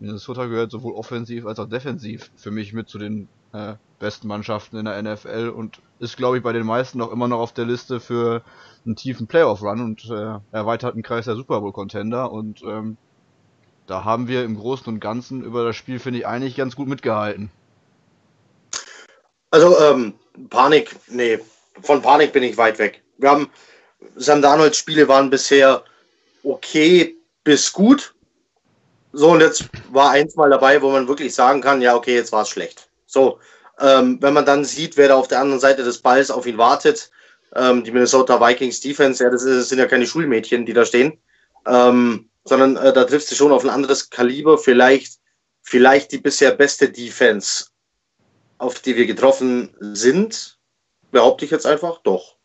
Minnesota gehört sowohl offensiv als auch defensiv für mich mit zu den äh, besten Mannschaften in der NFL und ist, glaube ich, bei den meisten auch immer noch auf der Liste für einen tiefen Playoff-Run und äh, erweiterten Kreis der Super Bowl-Contender und ähm, da haben wir im Großen und Ganzen über das Spiel, finde ich, eigentlich ganz gut mitgehalten. Also, ähm, Panik, nee, von Panik bin ich weit weg. Wir haben, Sam Darnolds Spiele waren bisher okay bis gut. So, und jetzt war eins mal dabei, wo man wirklich sagen kann, ja, okay, jetzt war es schlecht. So, ähm, wenn man dann sieht, wer da auf der anderen Seite des Balls auf ihn wartet, ähm, die Minnesota Vikings Defense, ja, das, ist, das, sind ja keine Schulmädchen, die da stehen. Ähm, sondern äh, da triffst du schon auf ein anderes Kaliber, vielleicht, vielleicht die bisher beste Defense, auf die wir getroffen sind, behaupte ich jetzt einfach, doch.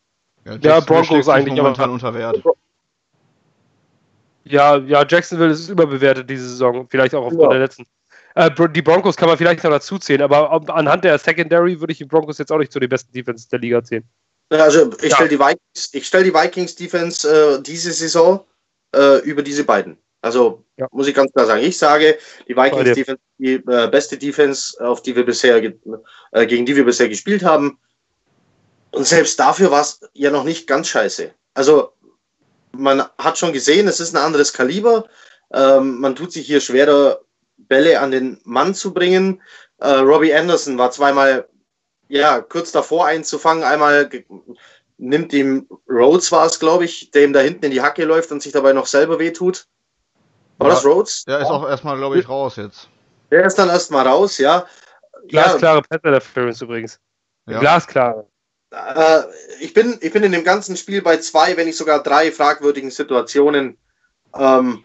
Ja, ja Broncos eigentlich momentan unter Wert. Ja, ja, Jacksonville ist überbewertet diese Saison, vielleicht auch aufgrund ja. der letzten. Äh, die Broncos kann man vielleicht noch dazu zählen, aber anhand der Secondary würde ich die Broncos jetzt auch nicht zu den besten Defenses der Liga zählen. Also ich ja. stelle die Vikings, ich stelle die Vikings Defense äh, diese Saison äh, über diese beiden. Also ja. muss ich ganz klar sagen. Ich sage, die Vikings Defense, die äh, beste Defense, auf die wir bisher äh, gegen die wir bisher gespielt haben. Und selbst dafür war es ja noch nicht ganz scheiße. Also man hat schon gesehen, es ist ein anderes Kaliber. Ähm, man tut sich hier schwerer, Bälle an den Mann zu bringen. Äh, Robbie Anderson war zweimal ja kurz davor einzufangen, einmal nimmt ihm Rhodes war es, glaube ich, der ihm da hinten in die Hacke läuft und sich dabei noch selber wehtut. War ja, das Rhodes? Der ist auch erstmal, glaube ich, raus jetzt. Der ist dann erstmal raus, ja. Glasklare ja. Pass Interference übrigens. Ja. Glasklare. Äh, ich, bin, ich bin in dem ganzen Spiel bei zwei, wenn nicht sogar drei fragwürdigen Situationen, ähm,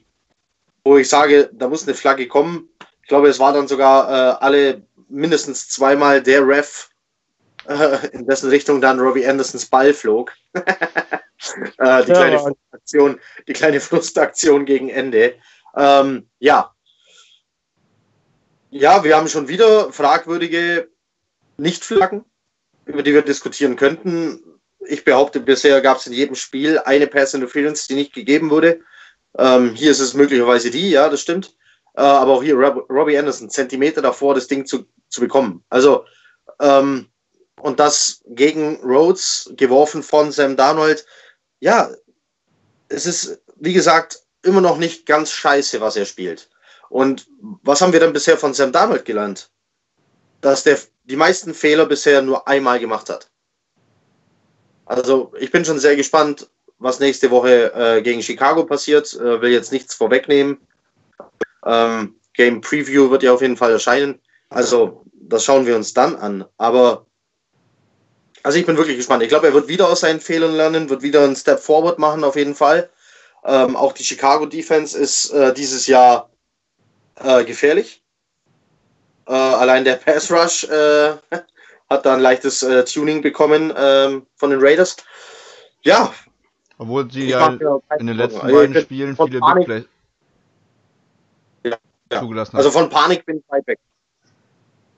wo ich sage, da muss eine Flagge kommen. Ich glaube, es war dann sogar äh, alle mindestens zweimal der Ref, äh, in dessen Richtung dann Robbie Andersons Ball flog. *laughs* äh, die, ja, kleine Frustaktion, die kleine Frustaktion gegen Ende. Ähm, ja. Ja, wir haben schon wieder fragwürdige Nichtflaggen, über die wir diskutieren könnten. Ich behaupte, bisher gab es in jedem Spiel eine Pass Interference, die nicht gegeben wurde. Ähm, hier ist es möglicherweise die, ja, das stimmt. Äh, aber auch hier Rob Robbie Anderson, Zentimeter davor, das Ding zu, zu bekommen. Also, ähm, und das gegen Rhodes geworfen von Sam Darnold. Ja, es ist, wie gesagt, immer noch nicht ganz scheiße, was er spielt. Und was haben wir denn bisher von Sam Darnold gelernt? Dass der die meisten Fehler bisher nur einmal gemacht hat. Also ich bin schon sehr gespannt, was nächste Woche äh, gegen Chicago passiert. Äh, will jetzt nichts vorwegnehmen. Ähm, Game Preview wird ja auf jeden Fall erscheinen. Also das schauen wir uns dann an. Aber also ich bin wirklich gespannt. Ich glaube, er wird wieder aus seinen Fehlern lernen, wird wieder einen Step Forward machen auf jeden Fall. Ähm, auch die Chicago Defense ist äh, dieses Jahr äh, gefährlich. Äh, allein der Pass Rush äh, *laughs* hat da ein leichtes äh, Tuning bekommen ähm, von den Raiders. Ja. Obwohl sie ja in den letzten also beiden Spielen viele Big Plays ja. zugelassen haben. Also von Panik bin ich weit weg.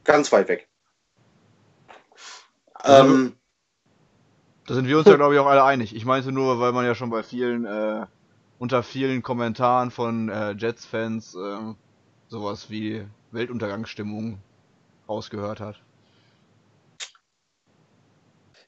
Ganz weit weg. Also, ähm, da sind wir uns ja, glaube ich, auch alle einig. Ich meinte nur, weil man ja schon bei vielen, äh, unter vielen Kommentaren von äh, Jets-Fans äh, sowas wie Weltuntergangsstimmung rausgehört hat.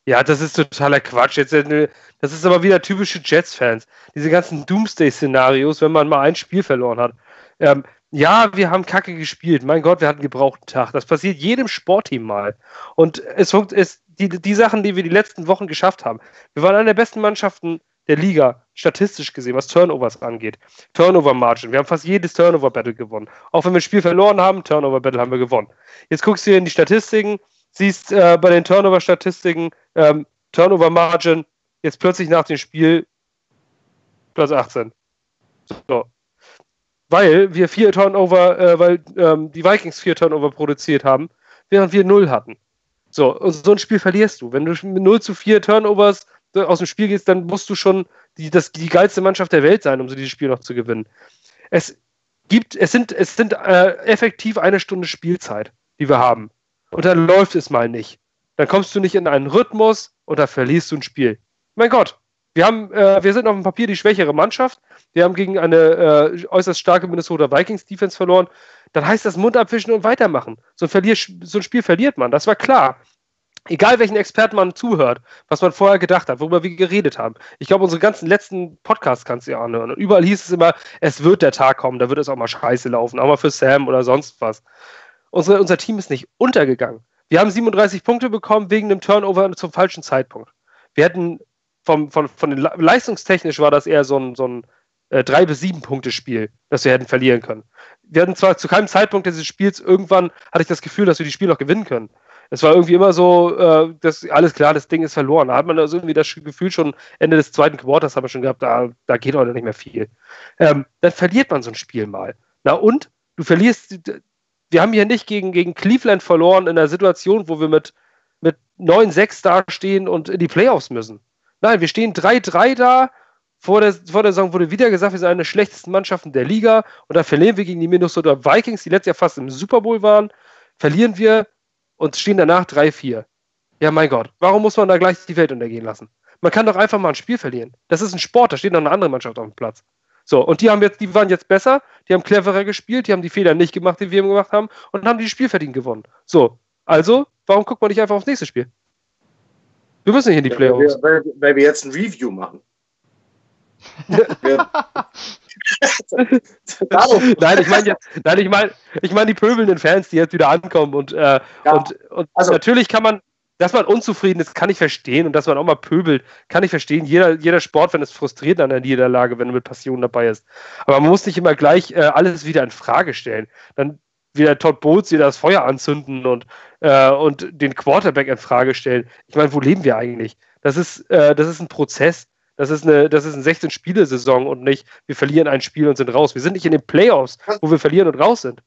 Ja, das ist totaler Quatsch. Jetzt, äh, das ist aber wieder typische Jets-Fans. Diese ganzen Doomsday-Szenarios, wenn man mal ein Spiel verloren hat. Ähm, ja, wir haben Kacke gespielt. Mein Gott, wir hatten gebrauchten Tag. Das passiert jedem Sportteam mal. Und es ist die, die Sachen, die wir die letzten Wochen geschafft haben. Wir waren eine der besten Mannschaften der Liga, statistisch gesehen, was Turnovers angeht. Turnover Margin. Wir haben fast jedes Turnover Battle gewonnen. Auch wenn wir ein Spiel verloren haben, Turnover Battle haben wir gewonnen. Jetzt guckst du hier in die Statistiken, siehst äh, bei den Turnover Statistiken, ähm, Turnover Margin, jetzt plötzlich nach dem Spiel Platz 18. So. Weil wir vier Turnover, äh, weil ähm, die Vikings vier Turnover produziert haben, während wir null hatten. So, so ein Spiel verlierst du. Wenn du mit 0 zu 4 Turnovers aus dem Spiel gehst, dann musst du schon die, das, die geilste Mannschaft der Welt sein, um so dieses Spiel noch zu gewinnen. Es gibt, es sind, es sind äh, effektiv eine Stunde Spielzeit, die wir haben. Und dann läuft es mal nicht. Dann kommst du nicht in einen Rhythmus und da verlierst du ein Spiel. Mein Gott, wir, haben, äh, wir sind auf dem Papier die schwächere Mannschaft. Wir haben gegen eine äh, äußerst starke Minnesota Vikings Defense verloren. Dann heißt das Mund abwischen und weitermachen. So ein, so ein Spiel verliert man. Das war klar egal welchen Experten man zuhört, was man vorher gedacht hat, worüber wir geredet haben. Ich glaube, unsere ganzen letzten Podcasts kannst du ja anhören. Und überall hieß es immer, es wird der Tag kommen, da wird es auch mal scheiße laufen, auch mal für Sam oder sonst was. Unsere, unser Team ist nicht untergegangen. Wir haben 37 Punkte bekommen wegen dem Turnover zum falschen Zeitpunkt. Wir hätten vom, von, von den leistungstechnisch war das eher so ein, so ein äh, 3 bis 7 Punkte Spiel, das wir hätten verlieren können. Wir hatten zwar zu keinem Zeitpunkt dieses Spiels irgendwann hatte ich das Gefühl, dass wir die Spiel noch gewinnen können es war irgendwie immer so, äh, das, alles klar, das Ding ist verloren. Da hat man also irgendwie das Gefühl schon Ende des zweiten Quarters haben wir schon gehabt, da, da geht heute nicht mehr viel. Ähm, dann verliert man so ein Spiel mal. Na und? Du verlierst, wir haben hier nicht gegen, gegen Cleveland verloren in einer Situation, wo wir mit, mit 9-6 dastehen und in die Playoffs müssen. Nein, wir stehen 3-3 da. Vor der, vor der Saison wurde wieder gesagt, wir sind eine der schlechtesten Mannschaften der Liga. Und dann verlieren wir gegen die Minnesota Vikings, die letztes Jahr fast im Super Bowl waren. Verlieren wir und stehen danach 3-4. Ja, mein Gott, warum muss man da gleich die Welt untergehen lassen? Man kann doch einfach mal ein Spiel verlieren. Das ist ein Sport, da steht noch eine andere Mannschaft auf dem Platz. So, und die haben jetzt, die waren jetzt besser, die haben cleverer gespielt, die haben die Fehler nicht gemacht, die wir gemacht haben, und haben die Spiel verdient gewonnen. So, also, warum guckt man nicht einfach aufs nächste Spiel? Wir müssen nicht in die Playoffs. Ja, weil, weil, wir jetzt ein Review machen. *laughs* nein, ich meine jetzt, nein, ich meine, ich meine die pöbelnden Fans, die jetzt wieder ankommen und, äh, ja, und, und also, natürlich kann man, dass man unzufrieden ist, kann ich verstehen und dass man auch mal pöbelt, kann ich verstehen. Jeder, jeder Sportfan ist frustriert an der Niederlage, wenn er mit Passion dabei ist. Aber man muss nicht immer gleich äh, alles wieder in Frage stellen. Dann wieder Todd Bowles wieder das Feuer anzünden und, äh, und den Quarterback in Frage stellen. Ich meine, wo leben wir eigentlich? Das ist, äh, das ist ein Prozess. Das ist eine, das ist eine 16-Spiele-Saison und nicht, wir verlieren ein Spiel und sind raus. Wir sind nicht in den Playoffs, wo wir verlieren und raus sind.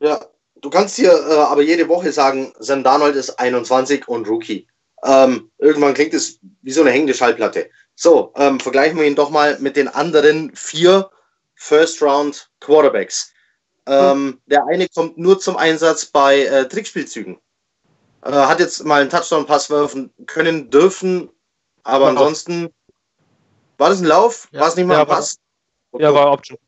Ja, du kannst hier äh, aber jede Woche sagen, Sam Darnold ist 21 und Rookie. Ähm, irgendwann klingt es wie so eine hängende Schallplatte. So, ähm, vergleichen wir ihn doch mal mit den anderen vier First-Round Quarterbacks. Ähm, hm. Der eine kommt nur zum Einsatz bei äh, Trickspielzügen. Äh, hat jetzt mal einen Touchdown-Pass werfen können dürfen, aber ansonsten war das ein Lauf? Ja. War es nicht mal ja, ein Pass? Okay. Ja, war Option.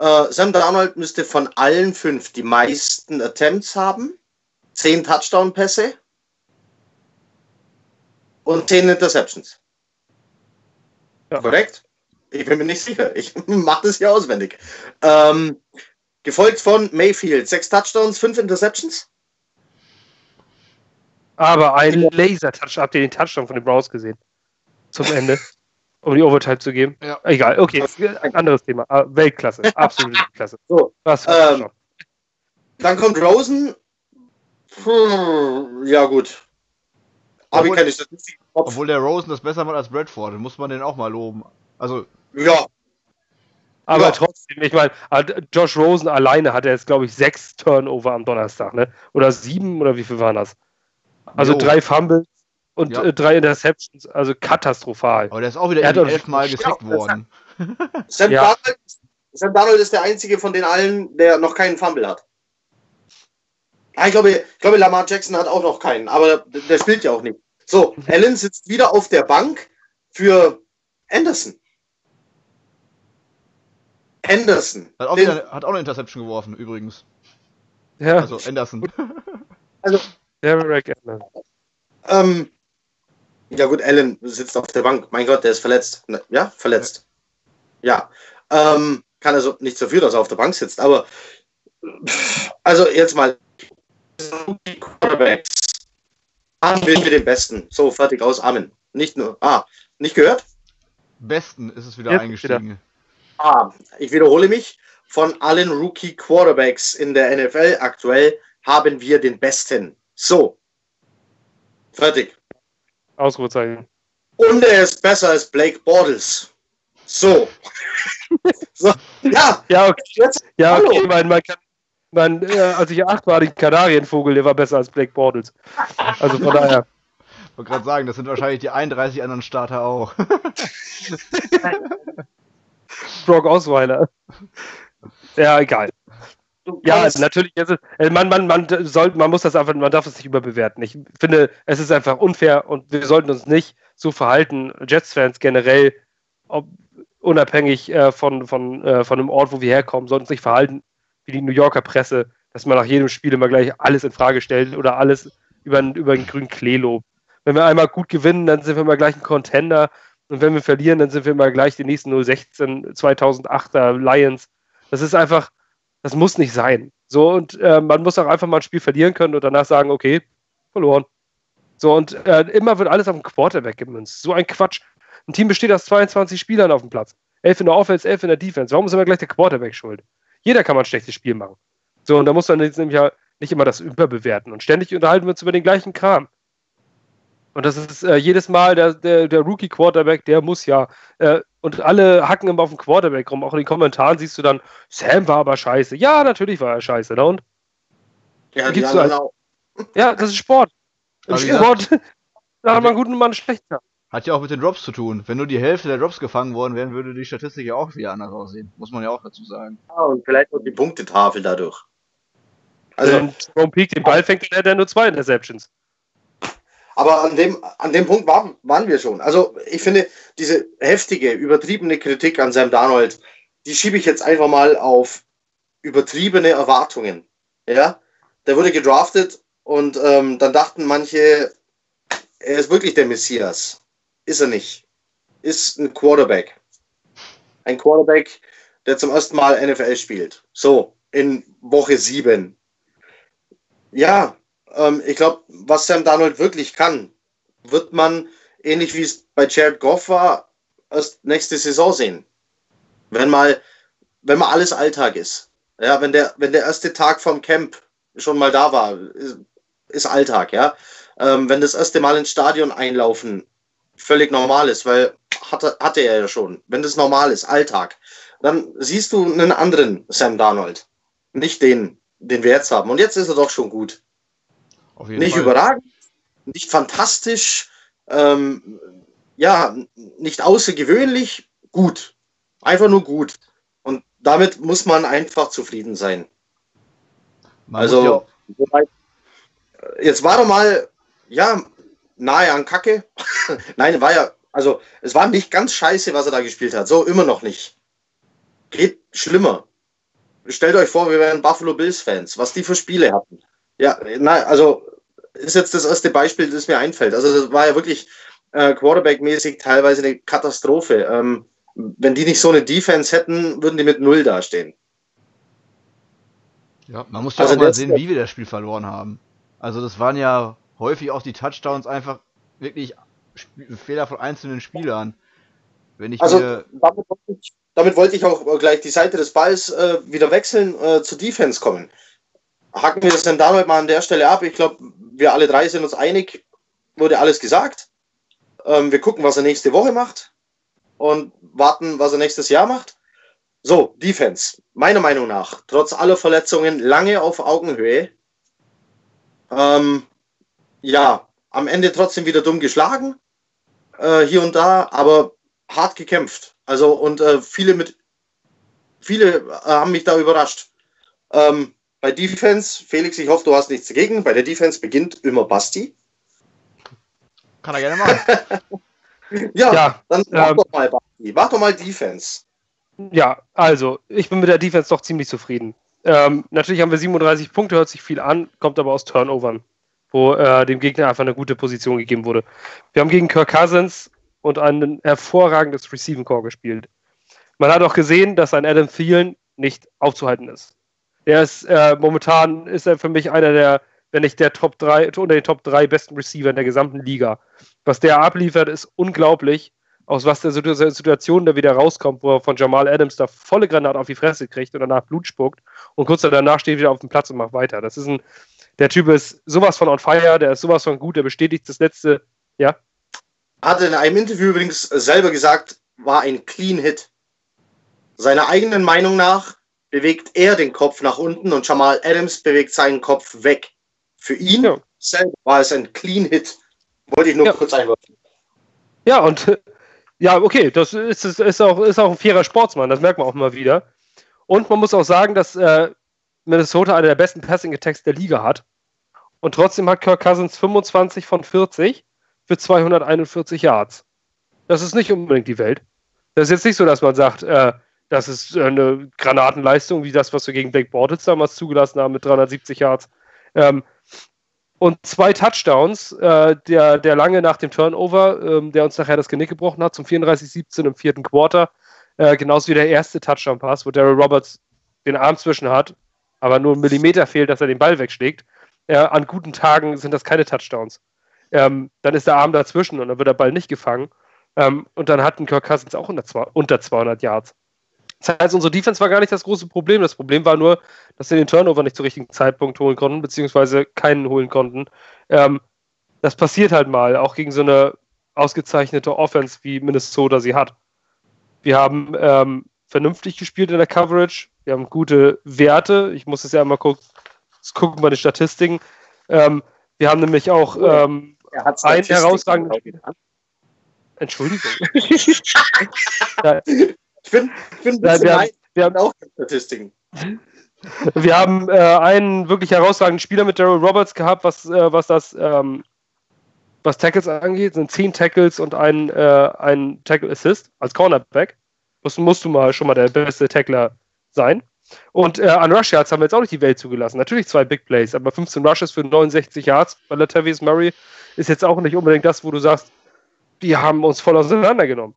Äh, Sam Darnold müsste von allen fünf die meisten Attempts haben. 10 Touchdown-Pässe und 10 Interceptions. Ja. Korrekt? Ich bin mir nicht sicher. Ich *laughs* mache das hier auswendig. Ähm, gefolgt von Mayfield. 6 Touchdowns, 5 Interceptions. Aber ein Laser-Touch. Habt ihr den Touchdown von den Browns gesehen? Zum Ende. *laughs* um die Overtime zu geben? Ja. Egal, okay. Ein anderes Thema. Ah, Weltklasse. *laughs* Absolute Klasse. So, Was ähm, dann kommt Rosen. Hm, ja, gut. Aber obwohl, ich keine Obwohl der Rosen das besser macht als Bradford, muss man den auch mal loben. Also. Ja. Aber ja. trotzdem, ich meine, Josh Rosen alleine hat er jetzt, glaube ich, sechs Turnover am Donnerstag, ne? Oder sieben oder wie viel waren das? Also jo. drei Fumbles und ja. äh, drei Interceptions, also katastrophal. Aber der ist auch wieder elfmal gesackt worden. *laughs* Sam, ja. Darnold, Sam Darnold ist der einzige von den allen, der noch keinen Fumble hat. Ah, ich glaube, ich glaube, Lamar Jackson hat auch noch keinen, aber der spielt ja auch nicht. So, Allen sitzt wieder auf der Bank für Anderson. Anderson. Hat auch, wieder, hat auch eine Interception geworfen, übrigens. Ja. Also Anderson. Also, Derek Allen. Ähm, ja gut, Allen sitzt auf der Bank. Mein Gott, der ist verletzt. Ja, verletzt. Ja. Ähm, kann also nicht dafür, dass er auf der Bank sitzt, aber also jetzt mal Quarterbacks haben wir den besten. So, fertig aus. Amen. Nicht nur. Ah, nicht gehört? Besten ist es wieder Jetzt eingestiegen. Wieder. Ah, ich wiederhole mich. Von allen Rookie Quarterbacks in der NFL aktuell haben wir den besten. So. Fertig. Ausrufezeichen. Und er ist besser als Blake Bortles. So. *laughs* so. Ja. Ja, okay. Jetzt, ja, okay. Man, man, kann, mein, äh, als ich acht war, den Kanarienvogel, der war besser als Black Bortles. Also von daher. Ich wollte gerade sagen, das sind wahrscheinlich die 31 anderen Starter auch. *laughs* Brock Osweiler. Ja, egal. Ja, natürlich ist es, äh, man, man, man, soll, man muss das einfach, man darf es nicht überbewerten. Ich finde, es ist einfach unfair und wir sollten uns nicht so verhalten, Jets-Fans generell, ob, unabhängig äh, von, von, äh, von dem Ort, wo wir herkommen, sollten uns nicht verhalten wie die New Yorker Presse, dass man nach jedem Spiel immer gleich alles in Frage stellt oder alles über, über den grünen Klee lobt. Wenn wir einmal gut gewinnen, dann sind wir immer gleich ein Contender. Und wenn wir verlieren, dann sind wir immer gleich die nächsten 016 2008er Lions. Das ist einfach, das muss nicht sein. So, und äh, man muss auch einfach mal ein Spiel verlieren können und danach sagen, okay, verloren. So, und äh, immer wird alles auf den Quarterback gemünzt. So ein Quatsch. Ein Team besteht aus 22 Spielern auf dem Platz. Elf in der Offense, elf in der Defense. Warum ist immer gleich der Quarterback schuld? Jeder kann mal ein schlechtes Spiel machen. So, und da muss man jetzt nämlich ja nicht immer das überbewerten. Und ständig unterhalten wir uns über den gleichen Kram. Und das ist äh, jedes Mal der, der, der Rookie-Quarterback, der muss ja. Äh, und alle hacken immer auf den Quarterback rum. Auch in den Kommentaren siehst du dann, Sam war aber scheiße. Ja, natürlich war er scheiße. Ne? Und? Ja, die halt, auch. ja, das ist Sport. *laughs* Im Sport, *laughs* da hat man einen guten Mann schlechter. Hat ja auch mit den Drops zu tun. Wenn nur die Hälfte der Drops gefangen worden wären, würde die Statistik ja auch wieder anders aussehen. Muss man ja auch dazu sagen. Ja, und vielleicht auch die Punktetafel dadurch. Also, Wenn Jerome Peak den Ball fängt, dann hätte er nur zwei Interceptions. Aber an dem, an dem Punkt waren, waren wir schon. Also ich finde, diese heftige, übertriebene Kritik an Sam Darnold, die schiebe ich jetzt einfach mal auf übertriebene Erwartungen. Ja, der wurde gedraftet und ähm, dann dachten manche, er ist wirklich der Messias. Ist er nicht. Ist ein Quarterback. Ein Quarterback, der zum ersten Mal NFL spielt. So, in Woche 7. Ja, ähm, ich glaube, was Sam Darnold wirklich kann, wird man, ähnlich wie es bei Jared Goff war, erst nächste Saison sehen. Wenn mal, wenn mal alles Alltag ist. Ja, wenn der, wenn der erste Tag vom Camp schon mal da war, ist, ist Alltag, ja. Ähm, wenn das erste Mal ins Stadion einlaufen völlig normal ist, weil hatte, hatte er ja schon. Wenn das normal ist, Alltag, dann siehst du einen anderen Sam Darnold. Nicht den, den wir jetzt haben. Und jetzt ist er doch schon gut. Nicht Fall. überragend, nicht fantastisch, ähm, ja, nicht außergewöhnlich, gut. Einfach nur gut. Und damit muss man einfach zufrieden sein. Man also, jetzt war doch mal, ja, nahe an Kacke. *laughs* Nein, war ja, also es war nicht ganz scheiße, was er da gespielt hat. So, immer noch nicht. Geht schlimmer. Stellt euch vor, wir wären Buffalo Bills Fans, was die für Spiele hatten. Ja, na, also ist jetzt das erste Beispiel, das mir einfällt. Also das war ja wirklich äh, Quarterback-mäßig teilweise eine Katastrophe. Ähm, wenn die nicht so eine Defense hätten, würden die mit Null dastehen. Ja, man muss ja also auch mal sehen, wie wir das Spiel verloren haben. Also das waren ja häufig auch die Touchdowns einfach wirklich Fehler von einzelnen Spielern. Wenn ich also damit wollte, ich, damit wollte, ich, auch gleich die Seite des Balls äh, wieder wechseln, äh, zur Defense kommen. Hacken wir das denn damit mal an der Stelle ab? Ich glaube, wir alle drei sind uns einig, wurde alles gesagt. Ähm, wir gucken, was er nächste Woche macht und warten, was er nächstes Jahr macht. So, Defense. Meiner Meinung nach, trotz aller Verletzungen, lange auf Augenhöhe. Ähm, ja, am Ende trotzdem wieder dumm geschlagen, äh, hier und da, aber hart gekämpft. Also und äh, viele mit viele äh, haben mich da überrascht. Ähm, bei Defense, Felix, ich hoffe, du hast nichts dagegen. Bei der Defense beginnt immer Basti. Kann er gerne machen. *laughs* ja, ja, dann mach ähm, doch mal Basti. Mach doch mal Defense. Ja, also ich bin mit der Defense doch ziemlich zufrieden. Ähm, natürlich haben wir 37 Punkte, hört sich viel an, kommt aber aus Turnovern, wo äh, dem Gegner einfach eine gute Position gegeben wurde. Wir haben gegen Kirk Cousins und ein hervorragendes Receiving Core gespielt. Man hat auch gesehen, dass ein Adam Thielen nicht aufzuhalten ist. Der ist äh, momentan ist er für mich einer der, wenn nicht der Top 3, unter den Top 3 besten Receiver in der gesamten Liga. Was der abliefert, ist unglaublich aus was der Situation da wieder rauskommt, wo er von Jamal Adams da volle Granate auf die Fresse kriegt und danach Blut spuckt und kurz danach steht wieder auf dem Platz und macht weiter. Das ist ein, der Typ ist sowas von on fire, der ist sowas von gut, der bestätigt das letzte, ja. Hat in einem Interview übrigens selber gesagt, war ein Clean Hit. Seiner eigenen Meinung nach bewegt er den Kopf nach unten und Jamal Adams bewegt seinen Kopf weg. Für ihn ja. selber war es ein Clean Hit. Wollte ich nur ja. kurz einwerfen. Ja, und *laughs* ja, okay, das ist, ist, auch, ist auch ein fairer Sportsmann, das merkt man auch immer wieder. Und man muss auch sagen, dass äh, Minnesota einer der besten Passing-Attacks der Liga hat. Und trotzdem hat Kirk Cousins 25 von 40 für 241 Yards. Das ist nicht unbedingt die Welt. Das ist jetzt nicht so, dass man sagt, äh, das ist eine Granatenleistung, wie das, was wir gegen Blake Bortles damals zugelassen haben mit 370 Yards. Ähm, und zwei Touchdowns, äh, der, der lange nach dem Turnover, ähm, der uns nachher das Genick gebrochen hat, zum 34-17 im vierten Quarter, äh, genauso wie der erste Touchdown-Pass, wo Daryl Roberts den Arm zwischen hat, aber nur ein Millimeter fehlt, dass er den Ball wegschlägt. Äh, an guten Tagen sind das keine Touchdowns. Ähm, dann ist der Arm dazwischen und dann wird der Ball nicht gefangen. Ähm, und dann hat ein Kirk Cousins auch unter, unter 200 Yards. Das heißt, unsere Defense war gar nicht das große Problem. Das Problem war nur, dass wir den Turnover nicht zum richtigen Zeitpunkt holen konnten, beziehungsweise keinen holen konnten. Ähm, das passiert halt mal, auch gegen so eine ausgezeichnete Offense, wie Minnesota sie hat. Wir haben ähm, vernünftig gespielt in der Coverage. Wir haben gute Werte. Ich muss es ja mal gucken, gucken bei den Statistiken. Ähm, wir haben nämlich auch ähm, ein herausragendes Spiel. Entschuldigung. *laughs* ja, ich finde find ein wir, haben, wir haben auch Statistiken. Wir haben äh, einen wirklich herausragenden Spieler mit Daryl Roberts gehabt, was, äh, was das ähm, was Tackles angeht, sind zehn Tackles und ein, äh, ein Tackle Assist als Cornerback. Musst, musst du mal schon mal der beste Tackler sein. Und äh, an Rush Yards haben wir jetzt auch nicht die Welt zugelassen. Natürlich zwei Big Plays, aber 15 Rushes für 69 Yards bei Latavius Murray ist jetzt auch nicht unbedingt das, wo du sagst, die haben uns voll auseinandergenommen.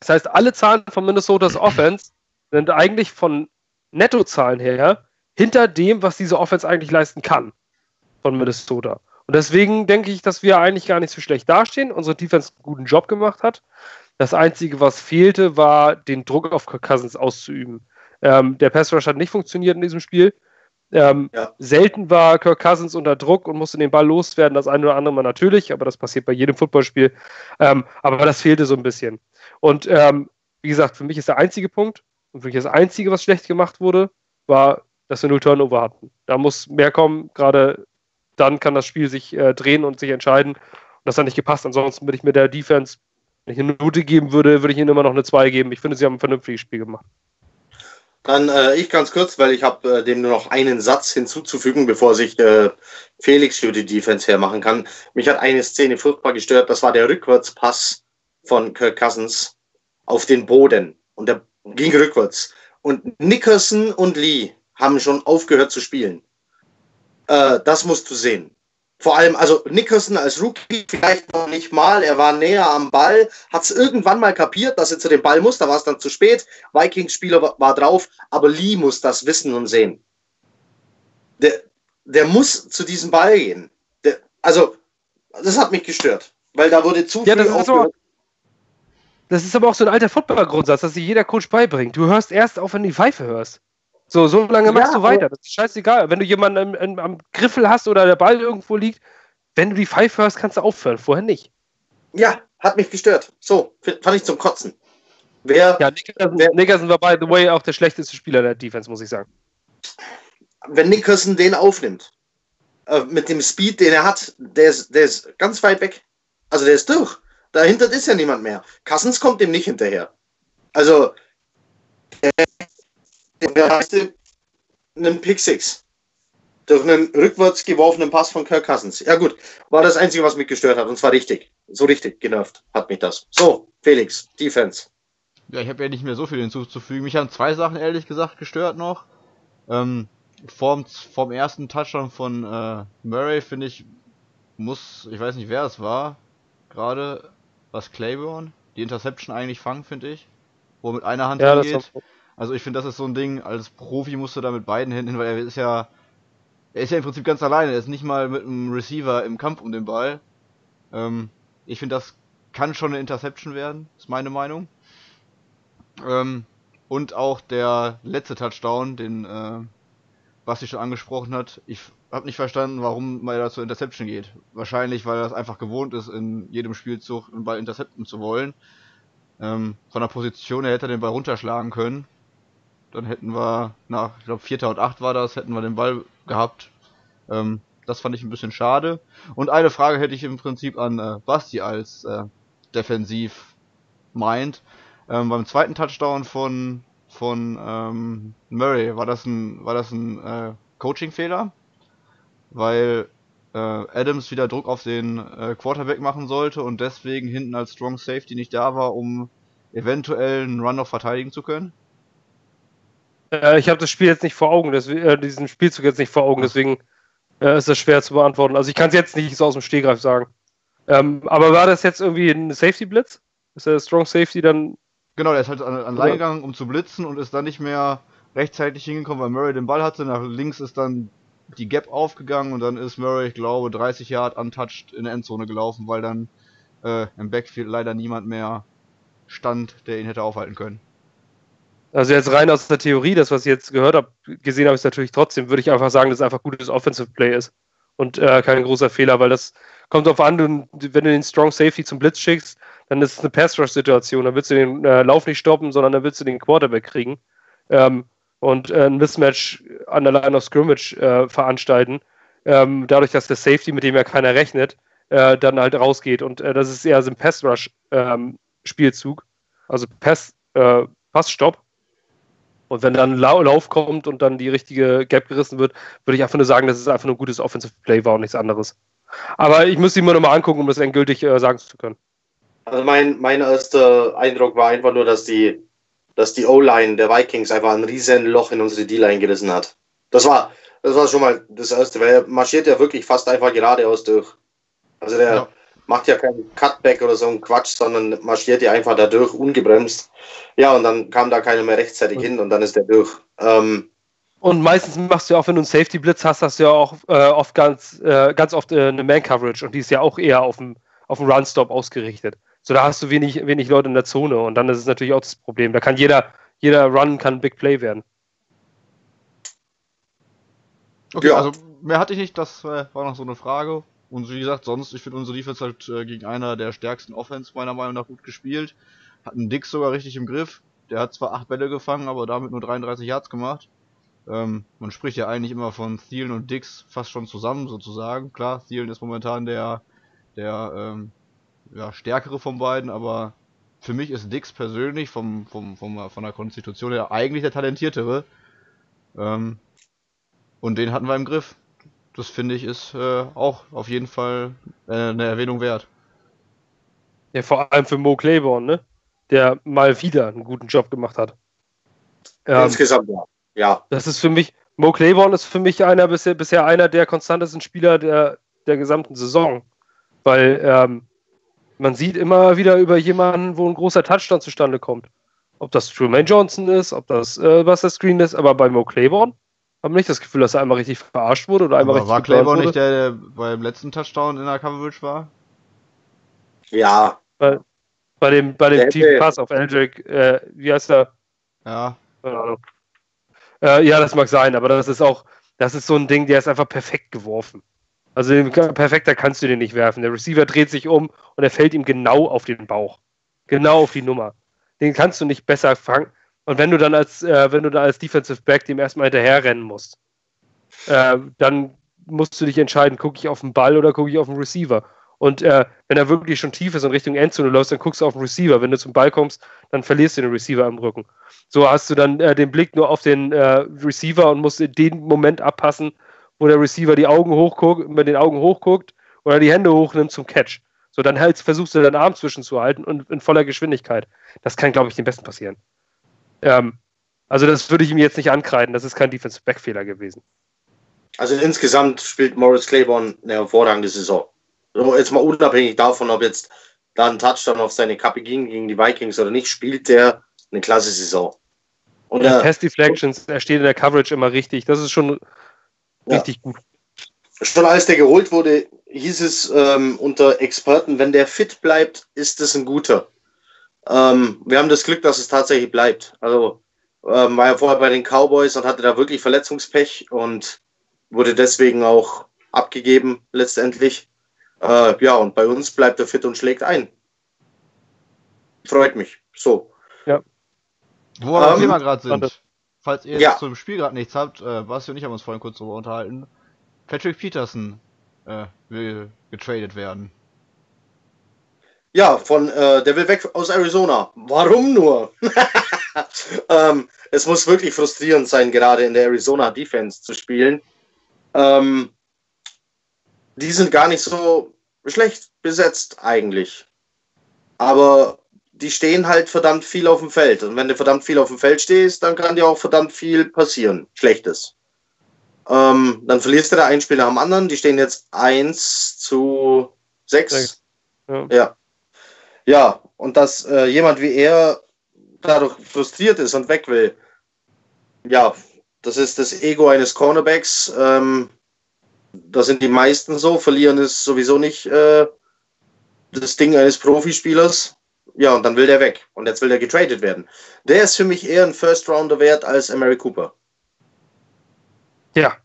Das heißt, alle Zahlen von Minnesotas *clears throat* Offense sind eigentlich von Nettozahlen her hinter dem, was diese Offense eigentlich leisten kann von Minnesota. Und deswegen denke ich, dass wir eigentlich gar nicht so schlecht dastehen. Unsere Defense einen guten Job gemacht hat. Das Einzige, was fehlte, war, den Druck auf Kirk Cousins auszuüben. Ähm, der Pass Rush hat nicht funktioniert in diesem Spiel. Ähm, ja. Selten war Kirk Cousins unter Druck und musste den Ball loswerden. Das eine oder andere Mal natürlich, aber das passiert bei jedem Footballspiel. Ähm, aber das fehlte so ein bisschen. Und ähm, wie gesagt, für mich ist der einzige Punkt und für mich das einzige, was schlecht gemacht wurde, war, dass wir null Turnover hatten. Da muss mehr kommen. Gerade dann kann das Spiel sich äh, drehen und sich entscheiden. Und das hat nicht gepasst. Ansonsten würde ich mit der Defense, wenn ich eine Note geben würde, würde ich ihnen immer noch eine 2 geben. Ich finde, sie haben ein vernünftiges Spiel gemacht. Dann äh, ich ganz kurz, weil ich habe äh, dem nur noch einen Satz hinzuzufügen, bevor sich äh, Felix für die Defense hermachen kann. Mich hat eine Szene furchtbar gestört. Das war der Rückwärtspass von Kirk Cousins auf den Boden. Und der ging rückwärts. Und Nickerson und Lee haben schon aufgehört zu spielen. Äh, das musst du sehen. Vor allem, also Nickerson als Rookie vielleicht noch nicht mal, er war näher am Ball, hat es irgendwann mal kapiert, dass er zu dem Ball muss, da war es dann zu spät. Vikings-Spieler war, war drauf, aber Lee muss das wissen und sehen. Der, der muss zu diesem Ball gehen. Der, also, das hat mich gestört, weil da wurde zu Ja, viel das ist, aber, das ist aber auch so ein alter Footballer-Grundsatz, dass sich jeder Coach beibringt. Du hörst erst auf, wenn du die Pfeife hörst. So, so lange machst Ja, du weiter. Das ist scheißegal. Wenn du jemanden am, am, am Griffel hast oder der Ball irgendwo liegt, wenn du die Pfeife hörst, kannst du aufhören. Vorher nicht. Ja, hat mich gestört. So, fand ich zum Kotzen. Wer, Ja, Nickerson, Wer- Nickerson war, by the way, auch der schlechteste Spieler der Defense, muss ich sagen. wenn Nickerson den aufnimmt, äh, mit dem Speed, den er hat, der ist, der ist ganz weit weg. Also der ist durch. Dahinter ist ja niemand mehr. Cousins kommt dem nicht hinterher. Also, der, der heißt einen Pick Six. Durch einen rückwärts geworfenen Pass von Kirk Cousins. Ja gut, war das Einzige, was mich gestört hat. Und zwar richtig. So richtig genervt hat mich das. So, Felix, Defense. Ja, ich habe ja nicht mehr so viel hinzuzufügen. Mich haben zwei Sachen ehrlich gesagt gestört noch. Ähm, vorm, vorm ersten Touchdown von äh, Murray finde ich, muss, ich weiß nicht wer es war, gerade was Claiborne, die Interception eigentlich fangen, finde ich. Wo mit einer Hand Ja, das hingeht. war, Also ich finde, das ist so ein Ding, als Profi musst du da mit beiden Händen hin, weil er ist ja, er ist ja im Prinzip ganz alleine, er ist nicht mal mit einem Receiver im Kampf um den Ball. Ähm, ich finde, das kann schon eine Interception werden, ist meine Meinung. Ähm, und auch der letzte Touchdown, den äh, Basti schon angesprochen hat, ich habe nicht verstanden, warum man da zur Interception geht. Wahrscheinlich, weil er das einfach gewohnt ist, in jedem Spielzug einen Ball intercepten zu wollen. Ähm, von der Position her hätte er den Ball runterschlagen können. Dann hätten wir, nach, ich glaube, Vierter und Acht war das, hätten wir den Ball gehabt. Ähm, das fand ich ein bisschen schade. Und eine Frage hätte ich im Prinzip an äh, Basti als äh, defensiv meint. Ähm, beim zweiten Touchdown von von ähm, Murray war das ein war das ein äh, Coaching-Fehler, weil äh, Adams wieder Druck auf den äh, Quarterback machen sollte und deswegen hinten als Strong Safety nicht da war, um eventuell einen Run noch verteidigen zu können. Äh, ich habe das Spiel jetzt nicht vor Augen, deswegen, äh, diesen Spielzug jetzt nicht vor Augen, deswegen äh, ist das schwer zu beantworten. Also ich kann es jetzt nicht so aus dem Stehgreif sagen. Ähm, aber war das jetzt irgendwie ein Safety-Blitz? Ist der Strong Safety dann Genau, der ist halt an, an Line gegangen, um zu blitzen und ist dann nicht mehr rechtzeitig hingekommen, weil Murray den Ball hatte. Nach links ist dann die Gap aufgegangen und dann ist Murray, ich glaube, 30 Yard untouched in der Endzone gelaufen, weil dann äh, im Backfield leider niemand mehr stand, der ihn hätte aufhalten können. Also jetzt rein aus der Theorie, das, was ich jetzt gehört habe, gesehen habe ich es natürlich trotzdem, würde ich einfach sagen, dass es einfach gutes Offensive Play ist. Und äh, kein großer Fehler, weil das kommt darauf an, du, wenn du den Strong Safety zum Blitz schickst, dann ist es eine Pass-Rush-Situation. Dann willst du den äh, Lauf nicht stoppen, sondern dann willst du den Quarterback kriegen. Ähm, und äh, ein Mismatch an der Line of Scrimmage äh, veranstalten. Ähm, dadurch, dass der Safety, mit dem ja keiner rechnet, äh, dann halt rausgeht. Und äh, das ist eher so ein Pass-Rush-Spielzug. also Pass, äh, Passstopp. Und wenn dann Lau Lauf kommt und dann die richtige Gap gerissen wird, würde ich einfach nur sagen, dass es einfach nur ein gutes Offensive Play war und nichts anderes. Aber ich muss ihn mir nochmal angucken, um das endgültig äh, sagen zu können. Also mein, mein erster Eindruck war einfach nur, dass die, dass die O-Line der Vikings einfach ein riesen Loch in unsere D-Line gerissen hat. Das war, das war schon mal das erste, weil er marschiert ja wirklich fast einfach geradeaus durch. Also der Ja. Macht ja keinen Cutback oder so einen Quatsch, sondern marschiert ja einfach da durch, ungebremst. Ja, und dann kam da keiner mehr rechtzeitig hin und dann ist der durch. Ähm, Und meistens machst du ja auch, wenn du einen Safety-Blitz hast, hast du ja auch äh, oft ganz, äh, ganz oft äh, eine Man-Coverage und die ist ja auch eher auf den auf den Run-Stop ausgerichtet. So, da hast du wenig, wenig Leute in der Zone und dann ist es natürlich auch das Problem. Da kann jeder, jeder Run kann ein Big Play werden. Okay, Ja. also mehr hatte ich nicht, das äh, war noch so eine Frage. Und wie gesagt, sonst, ich finde unsere Defense halt äh, gegen einer der stärksten Offense meiner Meinung nach gut gespielt. Hat einen Dix sogar richtig im Griff. Der hat zwar acht Bälle gefangen, aber damit nur 33 Yards gemacht. Ähm, man spricht ja eigentlich immer von Thielen und Dix fast schon zusammen sozusagen. Klar, Thielen ist momentan der, der ähm, ja, stärkere von beiden, aber für mich ist Dix persönlich vom, vom, vom, von der Konstitution her eigentlich der talentiertere. Ähm, und den hatten wir im Griff. Das finde ich ist äh, auch auf jeden Fall äh, eine Erwähnung wert. Ja, vor allem für Mo Claiborne, ne? Der mal wieder einen guten Job gemacht hat. Ähm, insgesamt ja. Ja, das ist für mich, Mo Claiborne ist für mich einer bisher, bisher einer der konstantesten Spieler der, der gesamten Saison. Weil ähm, man sieht immer wieder über jemanden, wo ein großer Touchdown zustande kommt. Ob das Truman Johnson ist, ob das äh, Buster Screen ist, aber bei Mo Claiborne haben nicht das Gefühl, dass er einmal richtig verarscht wurde oder einmal richtig war Claiborne wurde. nicht der, der beim letzten Touchdown in der Coverage war? Ja, Bei, bei dem, bei dem Der tiefen Pass auf Eldrick, äh, wie heißt er? Ja. Keine Ahnung. Äh, ja, das mag sein, aber das ist auch, das ist so ein Ding, der ist einfach perfekt geworfen. Also den, perfekter kannst du den nicht werfen. Der Receiver dreht sich um und er fällt ihm genau auf den Bauch. Genau auf die Nummer. Den kannst du nicht besser fangen. Und wenn du dann als, äh, wenn du dann als Defensive Back dem erstmal hinterher rennen musst, äh, dann musst du dich entscheiden, gucke ich auf den Ball oder gucke ich auf den Receiver. Und äh, wenn er wirklich schon tief ist und Richtung Endzone läufst, dann guckst du auf den Receiver. Wenn du zum Ball kommst, dann verlierst du den Receiver am Rücken. So hast du dann äh, den Blick nur auf den äh, Receiver und musst den Moment abpassen, wo der Receiver die Augen hochguckt, mit den Augen hochguckt oder die Hände hochnimmt zum Catch. So, dann halt versuchst du deinen Arm zwischenzuhalten und in voller Geschwindigkeit. Das kann, glaube ich, dem Besten passieren. Ähm, also das würde ich ihm jetzt nicht ankreiden. Das ist kein Defensive Back-Fehler gewesen. also insgesamt spielt Morris Claiborne eine hervorragende Saison. So, jetzt mal unabhängig davon, ob jetzt da ein Touchdown auf seine Kappe ging gegen die Vikings oder nicht, spielt der eine klasse Saison. Und Ja. er, Pass Deflections, er steht in der Coverage immer richtig. Das ist schon Ja. richtig gut. schon als der geholt wurde, hieß es ähm, unter Experten, wenn der fit bleibt, ist es ein guter. Ähm, wir haben das Glück, dass es tatsächlich bleibt. Also ähm, war ja vorher bei den Cowboys und hatte da wirklich Verletzungspech und wurde deswegen auch abgegeben letztendlich. Äh, ja, und bei uns bleibt er fit und schlägt ein. Freut mich. So. Wo wir beim Ähm, Thema gerade sind. Falls ihr Ja. jetzt zum Spiel gerade nichts habt, äh, Basti und ich haben uns vorhin kurz darüber unterhalten. Patrick Peterson äh, will getradet werden. Ja, von äh, der will weg aus Arizona. Warum nur? *laughs* ähm, es muss wirklich frustrierend sein, gerade in der Arizona Defense zu spielen. Ähm, die sind gar nicht so schlecht besetzt eigentlich. Aber die stehen halt verdammt viel auf dem Feld. Und wenn du verdammt viel auf dem Feld stehst, dann kann dir auch verdammt viel passieren. Schlechtes. Ähm, dann verlierst du da ein Spiel nach dem anderen. Die stehen jetzt 1 zu 6. Sechs. Ja. Ja. Ja, und dass äh, jemand wie er dadurch frustriert ist und weg will, ja, das ist das Ego eines Cornerbacks. Ähm, da sind die meisten so. Verlieren ist sowieso nicht äh, das Ding eines Profispielers. Ja, und dann will der weg. Und jetzt will der getradet werden. Der ist für mich eher ein First Rounder wert als Mary Cooper. Ja,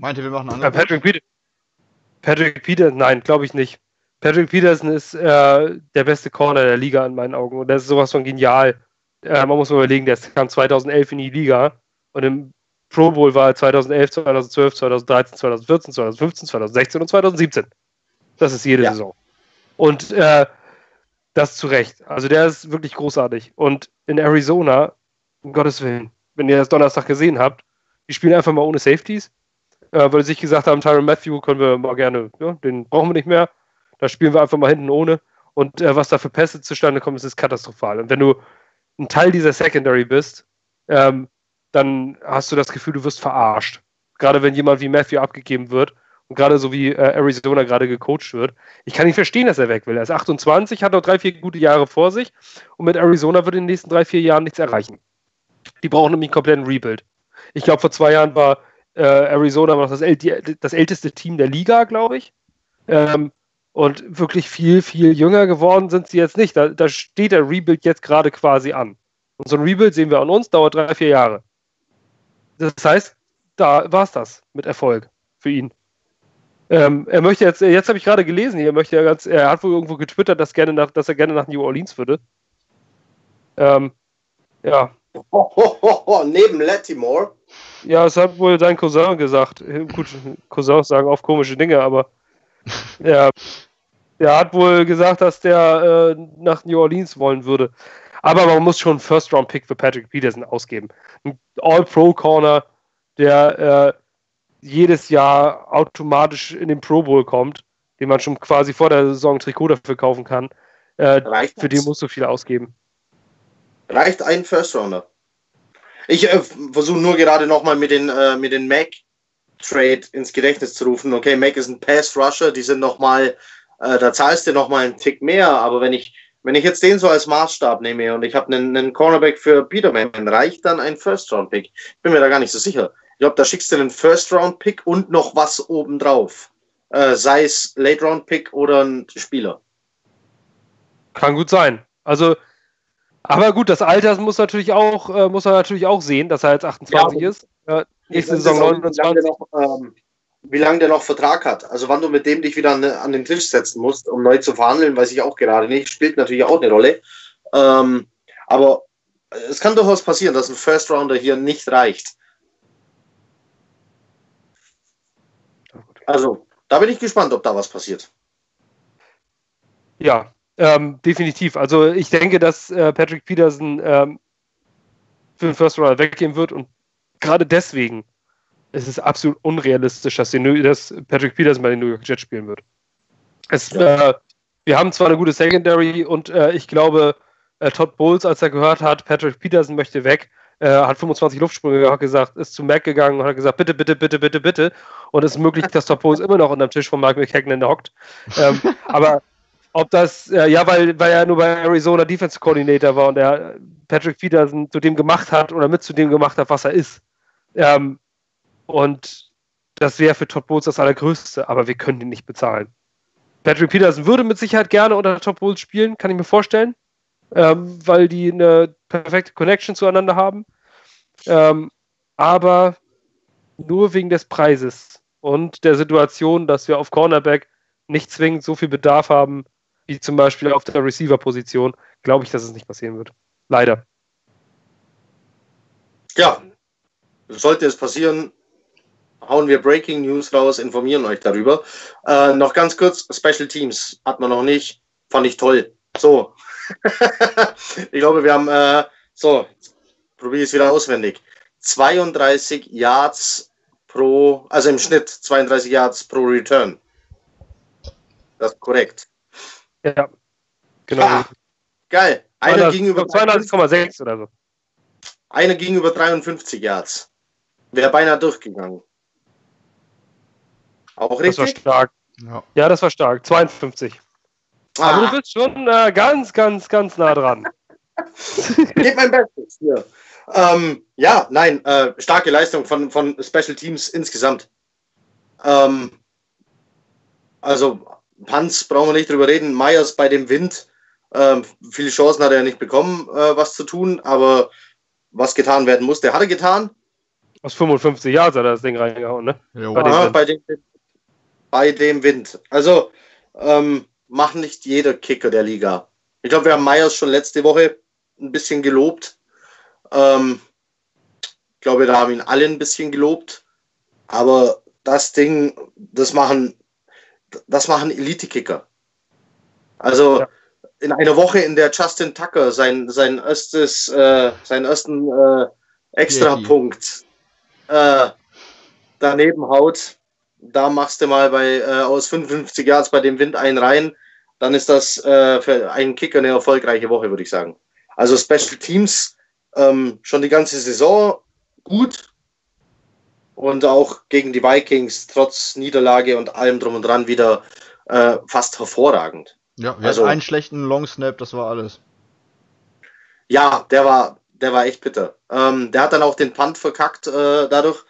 Meint ihr, wir machen ein äh, Angebot? Patrick Peterson. Patrick Peterson, nein, glaube ich nicht. Patrick Peterson ist äh, der beste Corner der Liga in meinen Augen. Und das ist sowas von genial. Äh, man muss mal überlegen, der kam 2011 in die Liga und im Pro Bowl war er 2011, 2012, 2013, 2014, 2015, 2016 und 2017. Das ist jede Ja. Saison. Und äh, das zu Recht. Also der ist wirklich großartig. Und in Arizona, um Gottes Willen, wenn ihr das Donnerstag gesehen habt, die spielen einfach mal ohne Safeties, äh, weil sie sich gesagt haben, Tyron Matthew können wir mal gerne, ja, den brauchen wir nicht mehr. Da spielen wir einfach mal hinten ohne. Und äh, was da für Pässe zustande kommen, ist, ist katastrophal. Und wenn du ein Teil dieser Secondary bist, ähm, dann hast du das Gefühl, du wirst verarscht. Gerade wenn jemand wie Matthew abgegeben wird und gerade so wie äh, Arizona gerade gecoacht wird. Ich kann nicht verstehen, dass er weg will. Er ist 28, hat noch drei, vier gute Jahre vor sich und mit Arizona wird in den nächsten drei, vier Jahren nichts erreichen. Die brauchen nämlich einen kompletten Rebuild. Ich glaube, vor zwei Jahren war äh, Arizona noch das, äl die, das älteste Team der Liga, glaube ich. Ähm, und wirklich viel, viel jünger geworden sind sie jetzt nicht. Da, da steht der Rebuild jetzt gerade quasi an. Und so ein Rebuild sehen wir an uns, dauert drei, vier Jahre. Das heißt, da war es das mit Erfolg für ihn. Ähm, er möchte jetzt, jetzt habe ich gerade gelesen, er möchte ja ganz, er hat wohl irgendwo getwittert, dass, gerne nach, dass er gerne nach New Orleans würde. Ähm, ja, Ho, ho, ho, ho, neben Latimore. ja, es hat wohl sein Cousin gesagt. Gut, Cousins sagen oft komische Dinge, aber *laughs* er, er hat wohl gesagt, dass der äh, nach New Orleans wollen würde. Aber man muss schon einen First-Round-Pick für Patrick Peterson ausgeben. Ein All-Pro-Corner, der äh, jedes Jahr automatisch in den Pro Bowl kommt, den man schon quasi vor der Saison ein Trikot dafür kaufen kann. Äh, Reicht für den musst du viel ausgeben. Reicht ein First Rounder. Ich äh, versuche nur gerade nochmal mit den, äh, mit den Mac Trade ins Gedächtnis zu rufen. Okay, Mac ist ein Pass Rusher, die sind nochmal, äh, da zahlst du nochmal einen Tick mehr, aber wenn ich, wenn ich jetzt den so als Maßstab nehme und ich habe einen, einen Cornerback für Peterman, reicht dann ein First Round Pick? Ich bin mir da gar nicht so sicher. Ich glaube, da schickst du einen First Round Pick und noch was obendrauf. Äh, sei es Late Round Pick oder ein Spieler. Kann gut sein. Also, aber gut, das Alter muss natürlich auch, äh, muss man natürlich auch sehen, dass er jetzt 28 ja, ist. Äh, nächste Saison 29. Noch, ähm, wie lange der noch Vertrag hat. Also wann du mit dem dich wieder an, an, den Tisch setzen musst, um neu zu verhandeln, weiß ich auch gerade nicht. Spielt natürlich auch eine Rolle. Ähm, aber es kann durchaus passieren, dass ein First Rounder hier nicht reicht. Also, da bin ich gespannt, ob da was passiert. Ja, ähm, definitiv. Also ich denke, dass äh, Patrick Peterson ähm, für den First Runner weggehen wird und gerade deswegen ist es absolut unrealistisch, dass, die, dass Patrick Peterson bei den New York Jets spielen wird. Es, äh, wir haben zwar eine gute Secondary und äh, ich glaube, äh, Todd Bowles, als er gehört hat, Patrick Peterson möchte weg, äh, hat 25 Luftsprünge hat gesagt, ist zu Mac gegangen und hat gesagt, bitte, bitte, bitte, bitte, bitte. Und es ist möglich, dass Todd Bowles immer noch unter dem Tisch von Mike McHagnon hockt. Ähm, *laughs* aber ob das, äh, ja, weil, weil er nur bei Arizona Defense Coordinator war und er Patrick Peterson zu dem gemacht hat oder mit zu dem gemacht hat, was er ist. Ähm, und das wäre für Todd Bowles das Allergrößte, aber wir können ihn nicht bezahlen. Patrick Peterson würde mit Sicherheit gerne unter Todd Bowles spielen, kann ich mir vorstellen, ähm, weil die eine perfekte Connection zueinander haben. Ähm, aber nur wegen des Preises und der Situation, dass wir auf Cornerback nicht zwingend so viel Bedarf haben, wie zum Beispiel auf der Receiver-Position, glaube ich, dass es nicht passieren wird. Leider. Ja, sollte es passieren, hauen wir Breaking News raus, informieren euch darüber. Äh, noch ganz kurz, Special Teams hat man noch nicht, fand ich toll. So, *laughs* ich glaube, wir haben, äh, so, probiere es wieder auswendig. 32 Yards pro, also im Schnitt 32 Yards pro Return. Das ist korrekt. Ja, genau. Ah, geil. Einer gegenüber 32,6 oder so. Einer gegenüber 53 Yards. Wäre beinahe durchgegangen. Auch richtig? Das war stark. Ja, ja das war stark. 52. Ah. Aber du bist schon äh, ganz, ganz, ganz nah dran. *laughs* Geht mein Bestes hier. Ähm, ja, nein, äh, starke Leistung von, von Special Teams insgesamt. Ähm, also Panz brauchen wir nicht drüber reden. Meyers bei dem Wind. Ähm, viele Chancen hat er nicht bekommen, äh, was zu tun, aber was getan werden musste, hat er getan. Aus 55 Jahren hat er das Ding reingehauen, ne? Ja, bei, dem bei, dem, bei, dem, Wind. Also, ähm, macht nicht jeder Kicker der Liga. Ich glaube, wir haben Meyers schon letzte Woche ein bisschen gelobt. Ähm, ich glaube, da haben ihn alle ein bisschen gelobt. Aber das Ding, das machen das machen Elite-Kicker. Also ja. in einer Woche, in der Justin Tucker sein, sein erstes, äh, seinen ersten äh, Extrapunkt äh, daneben haut, da machst du mal bei äh, aus 55 Yards bei dem Wind einen rein, dann ist das äh, für einen Kicker eine erfolgreiche Woche, würde ich sagen. Also Special Teams ähm, schon die ganze Saison gut, und auch gegen die Vikings trotz Niederlage und allem drum und dran wieder äh, fast hervorragend. Ja, wir also einen schlechten Long Snap, das war alles. Ja, der war, der war echt bitter. Ähm, der hat dann auch den Punt verkackt äh, dadurch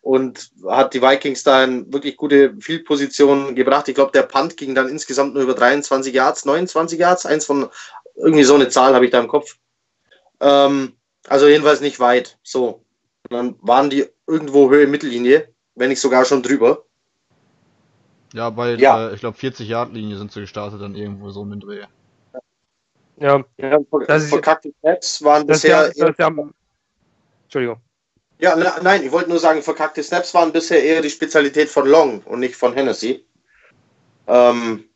und hat die Vikings da in wirklich gute Field-Positionen gebracht. Ich glaube, der Punt ging dann insgesamt nur über 23 Yards, 29 Yards, eins von irgendwie so eine Zahl habe ich da im Kopf. Ähm, also jedenfalls nicht weit. So. Und dann waren die irgendwo Höhe Mittellinie, wenn nicht sogar schon drüber. Ja, bei, ja. Äh, ich glaube, 40 Yard Linie sind sie gestartet, dann irgendwo so mit Dreh. Ja, ja das verkackte Snaps waren bisher. Ja, ja, Entschuldigung. Ja, ne, nein, ich wollte nur sagen, verkackte Snaps waren bisher eher die Spezialität von Long und nicht von Hennessy. Ähm,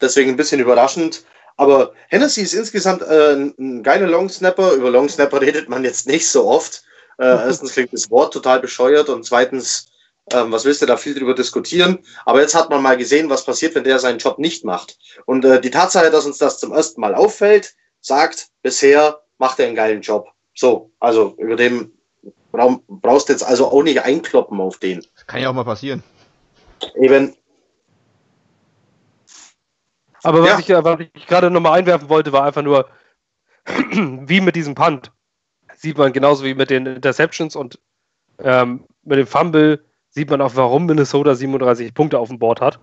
deswegen ein bisschen überraschend. Aber Hennessy ist insgesamt äh, ein geiler Long Snapper. Über Long Snapper *laughs* redet man jetzt nicht so oft. Äh, erstens klingt das Wort total bescheuert und zweitens, ähm, was willst du da viel drüber diskutieren? Aber jetzt hat man mal gesehen, was passiert, wenn der seinen Job nicht macht. Und äh, die Tatsache, dass uns das zum ersten Mal auffällt, sagt, bisher macht er einen geilen Job. So, also über den brauchst du jetzt also auch nicht einkloppen auf den. Kann ja auch mal passieren. Eben. Aber was ja. ich, was ich gerade nochmal einwerfen wollte, war einfach nur, *clears throat* wie mit diesem Punt. Sieht man genauso wie mit den Interceptions und ähm, mit dem Fumble sieht man auch, warum Minnesota 37 Punkte auf dem Board hat.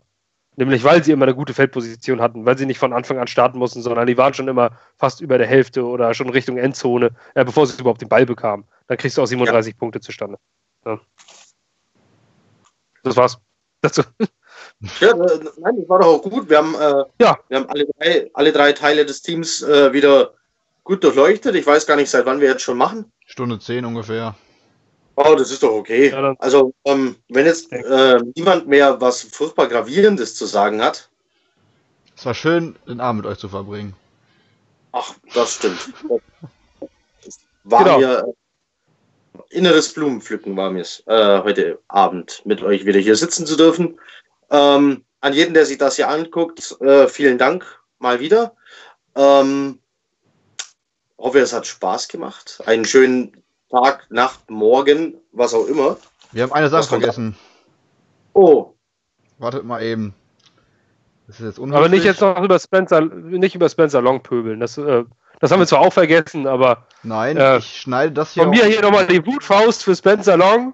Nämlich, weil sie immer eine gute Feldposition hatten, weil sie nicht von Anfang an starten mussten, sondern die waren schon immer fast über der Hälfte oder schon Richtung Endzone, äh, bevor sie überhaupt den Ball bekamen. Dann kriegst du auch 37 ja. Punkte zustande. Ja. Das war's. Dazu. Ja, äh, nein, das war doch auch gut. Wir haben, äh, ja. wir haben alle, drei, alle drei Teile des Teams äh, wieder gut durchleuchtet. Ich weiß gar nicht, seit wann wir jetzt schon machen. Stunde zehn ungefähr. Oh, das ist doch okay. Ja, also, ähm, wenn jetzt äh, niemand mehr was furchtbar Gravierendes zu sagen hat. Es war schön, den Abend mit euch zu verbringen. Ach, das stimmt. war genau. mir äh, inneres Blumenpflücken war mir äh, heute Abend mit euch wieder hier sitzen zu dürfen. Ähm, an jeden, der sich das hier anguckt, äh, vielen Dank mal wieder. Ähm, hoffe, es hat Spaß gemacht. Einen schönen Tag, Nacht, Morgen, was auch immer. Wir haben eine Sache vergessen. Oh. Wartet mal eben. Das ist jetzt aber nicht jetzt noch über Spencer, nicht über Spencer Long pöbeln. Das, äh, das haben wir zwar auch vergessen, aber. Nein, äh, ich schneide das hier. Von mir hier nochmal die Wutfaust für Spencer Long.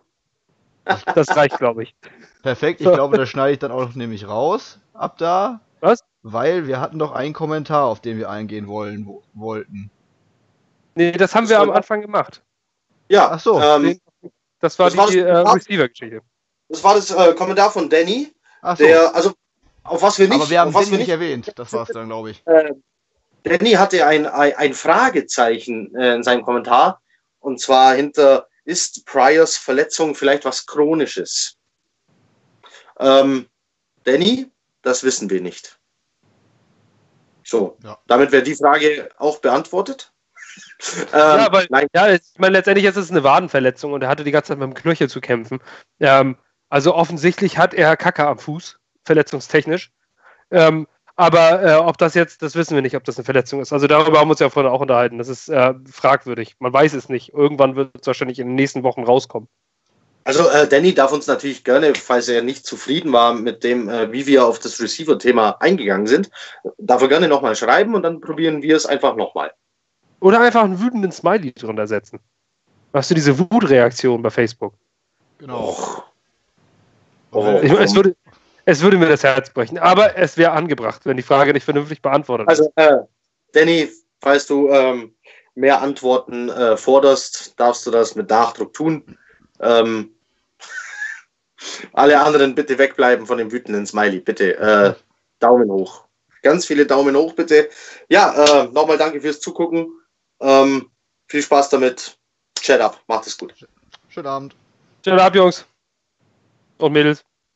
Das reicht, glaube ich. Perfekt, ich glaube, das schneide ich dann auch nämlich raus. Ab da. Was? Weil wir hatten doch einen Kommentar, auf den wir eingehen wollen, wo, wollten. Nee, das haben das wir am Anfang gemacht. Ja, ach so. Ähm, das war das die äh, Receiver-Geschichte. Das war das äh, Kommentar von Danny. Ach so. Der, also, auf was wir nicht. Aber wir haben was wir nicht erwähnt. Das war es dann, glaube ich. Äh, Danny hatte ein, ein, Fragezeichen äh, in seinem Kommentar. Und zwar hinter, ist Priors Verletzung vielleicht was Chronisches? Ähm, Danny, das wissen wir nicht. So, ja. damit wäre die Frage auch beantwortet *laughs* ähm, ja, weil, ja, ich meine, letztendlich ist es eine Wadenverletzung und er hatte die ganze Zeit mit dem Knöchel zu kämpfen. Ähm, also offensichtlich hat er Kacke am Fuß, verletzungstechnisch. Ähm, aber äh, ob das jetzt, das wissen wir nicht, ob das eine Verletzung ist. Also darüber haben wir uns ja vorhin auch unterhalten. Das ist äh, fragwürdig. Man weiß es nicht. Irgendwann wird es wahrscheinlich in den nächsten Wochen rauskommen. Also äh, Danny darf uns natürlich gerne, falls er nicht zufrieden war mit dem, äh, wie wir auf das Receiver-Thema eingegangen sind, darf er gerne nochmal schreiben und dann probieren wir es einfach nochmal. Oder einfach einen wütenden Smiley drunter setzen. Hast du diese Wutreaktion bei Facebook? Genau. Oh. Ich, es, würde, es würde mir das Herz brechen, aber es wäre angebracht, wenn die Frage nicht vernünftig beantwortet also, Also, äh, Danny, falls du ähm, mehr Antworten äh, forderst, darfst du das mit Nachdruck tun. Ähm, *laughs* alle anderen bitte wegbleiben von dem wütenden Smiley, bitte. Äh, Daumen hoch. Ganz viele Daumen hoch, bitte. Ja, äh, nochmal danke fürs Zugucken. Ähm, viel Spaß damit. Chat ab. Macht es gut. Schönen Abend. Schönen Abend, Jungs. Und Mädels.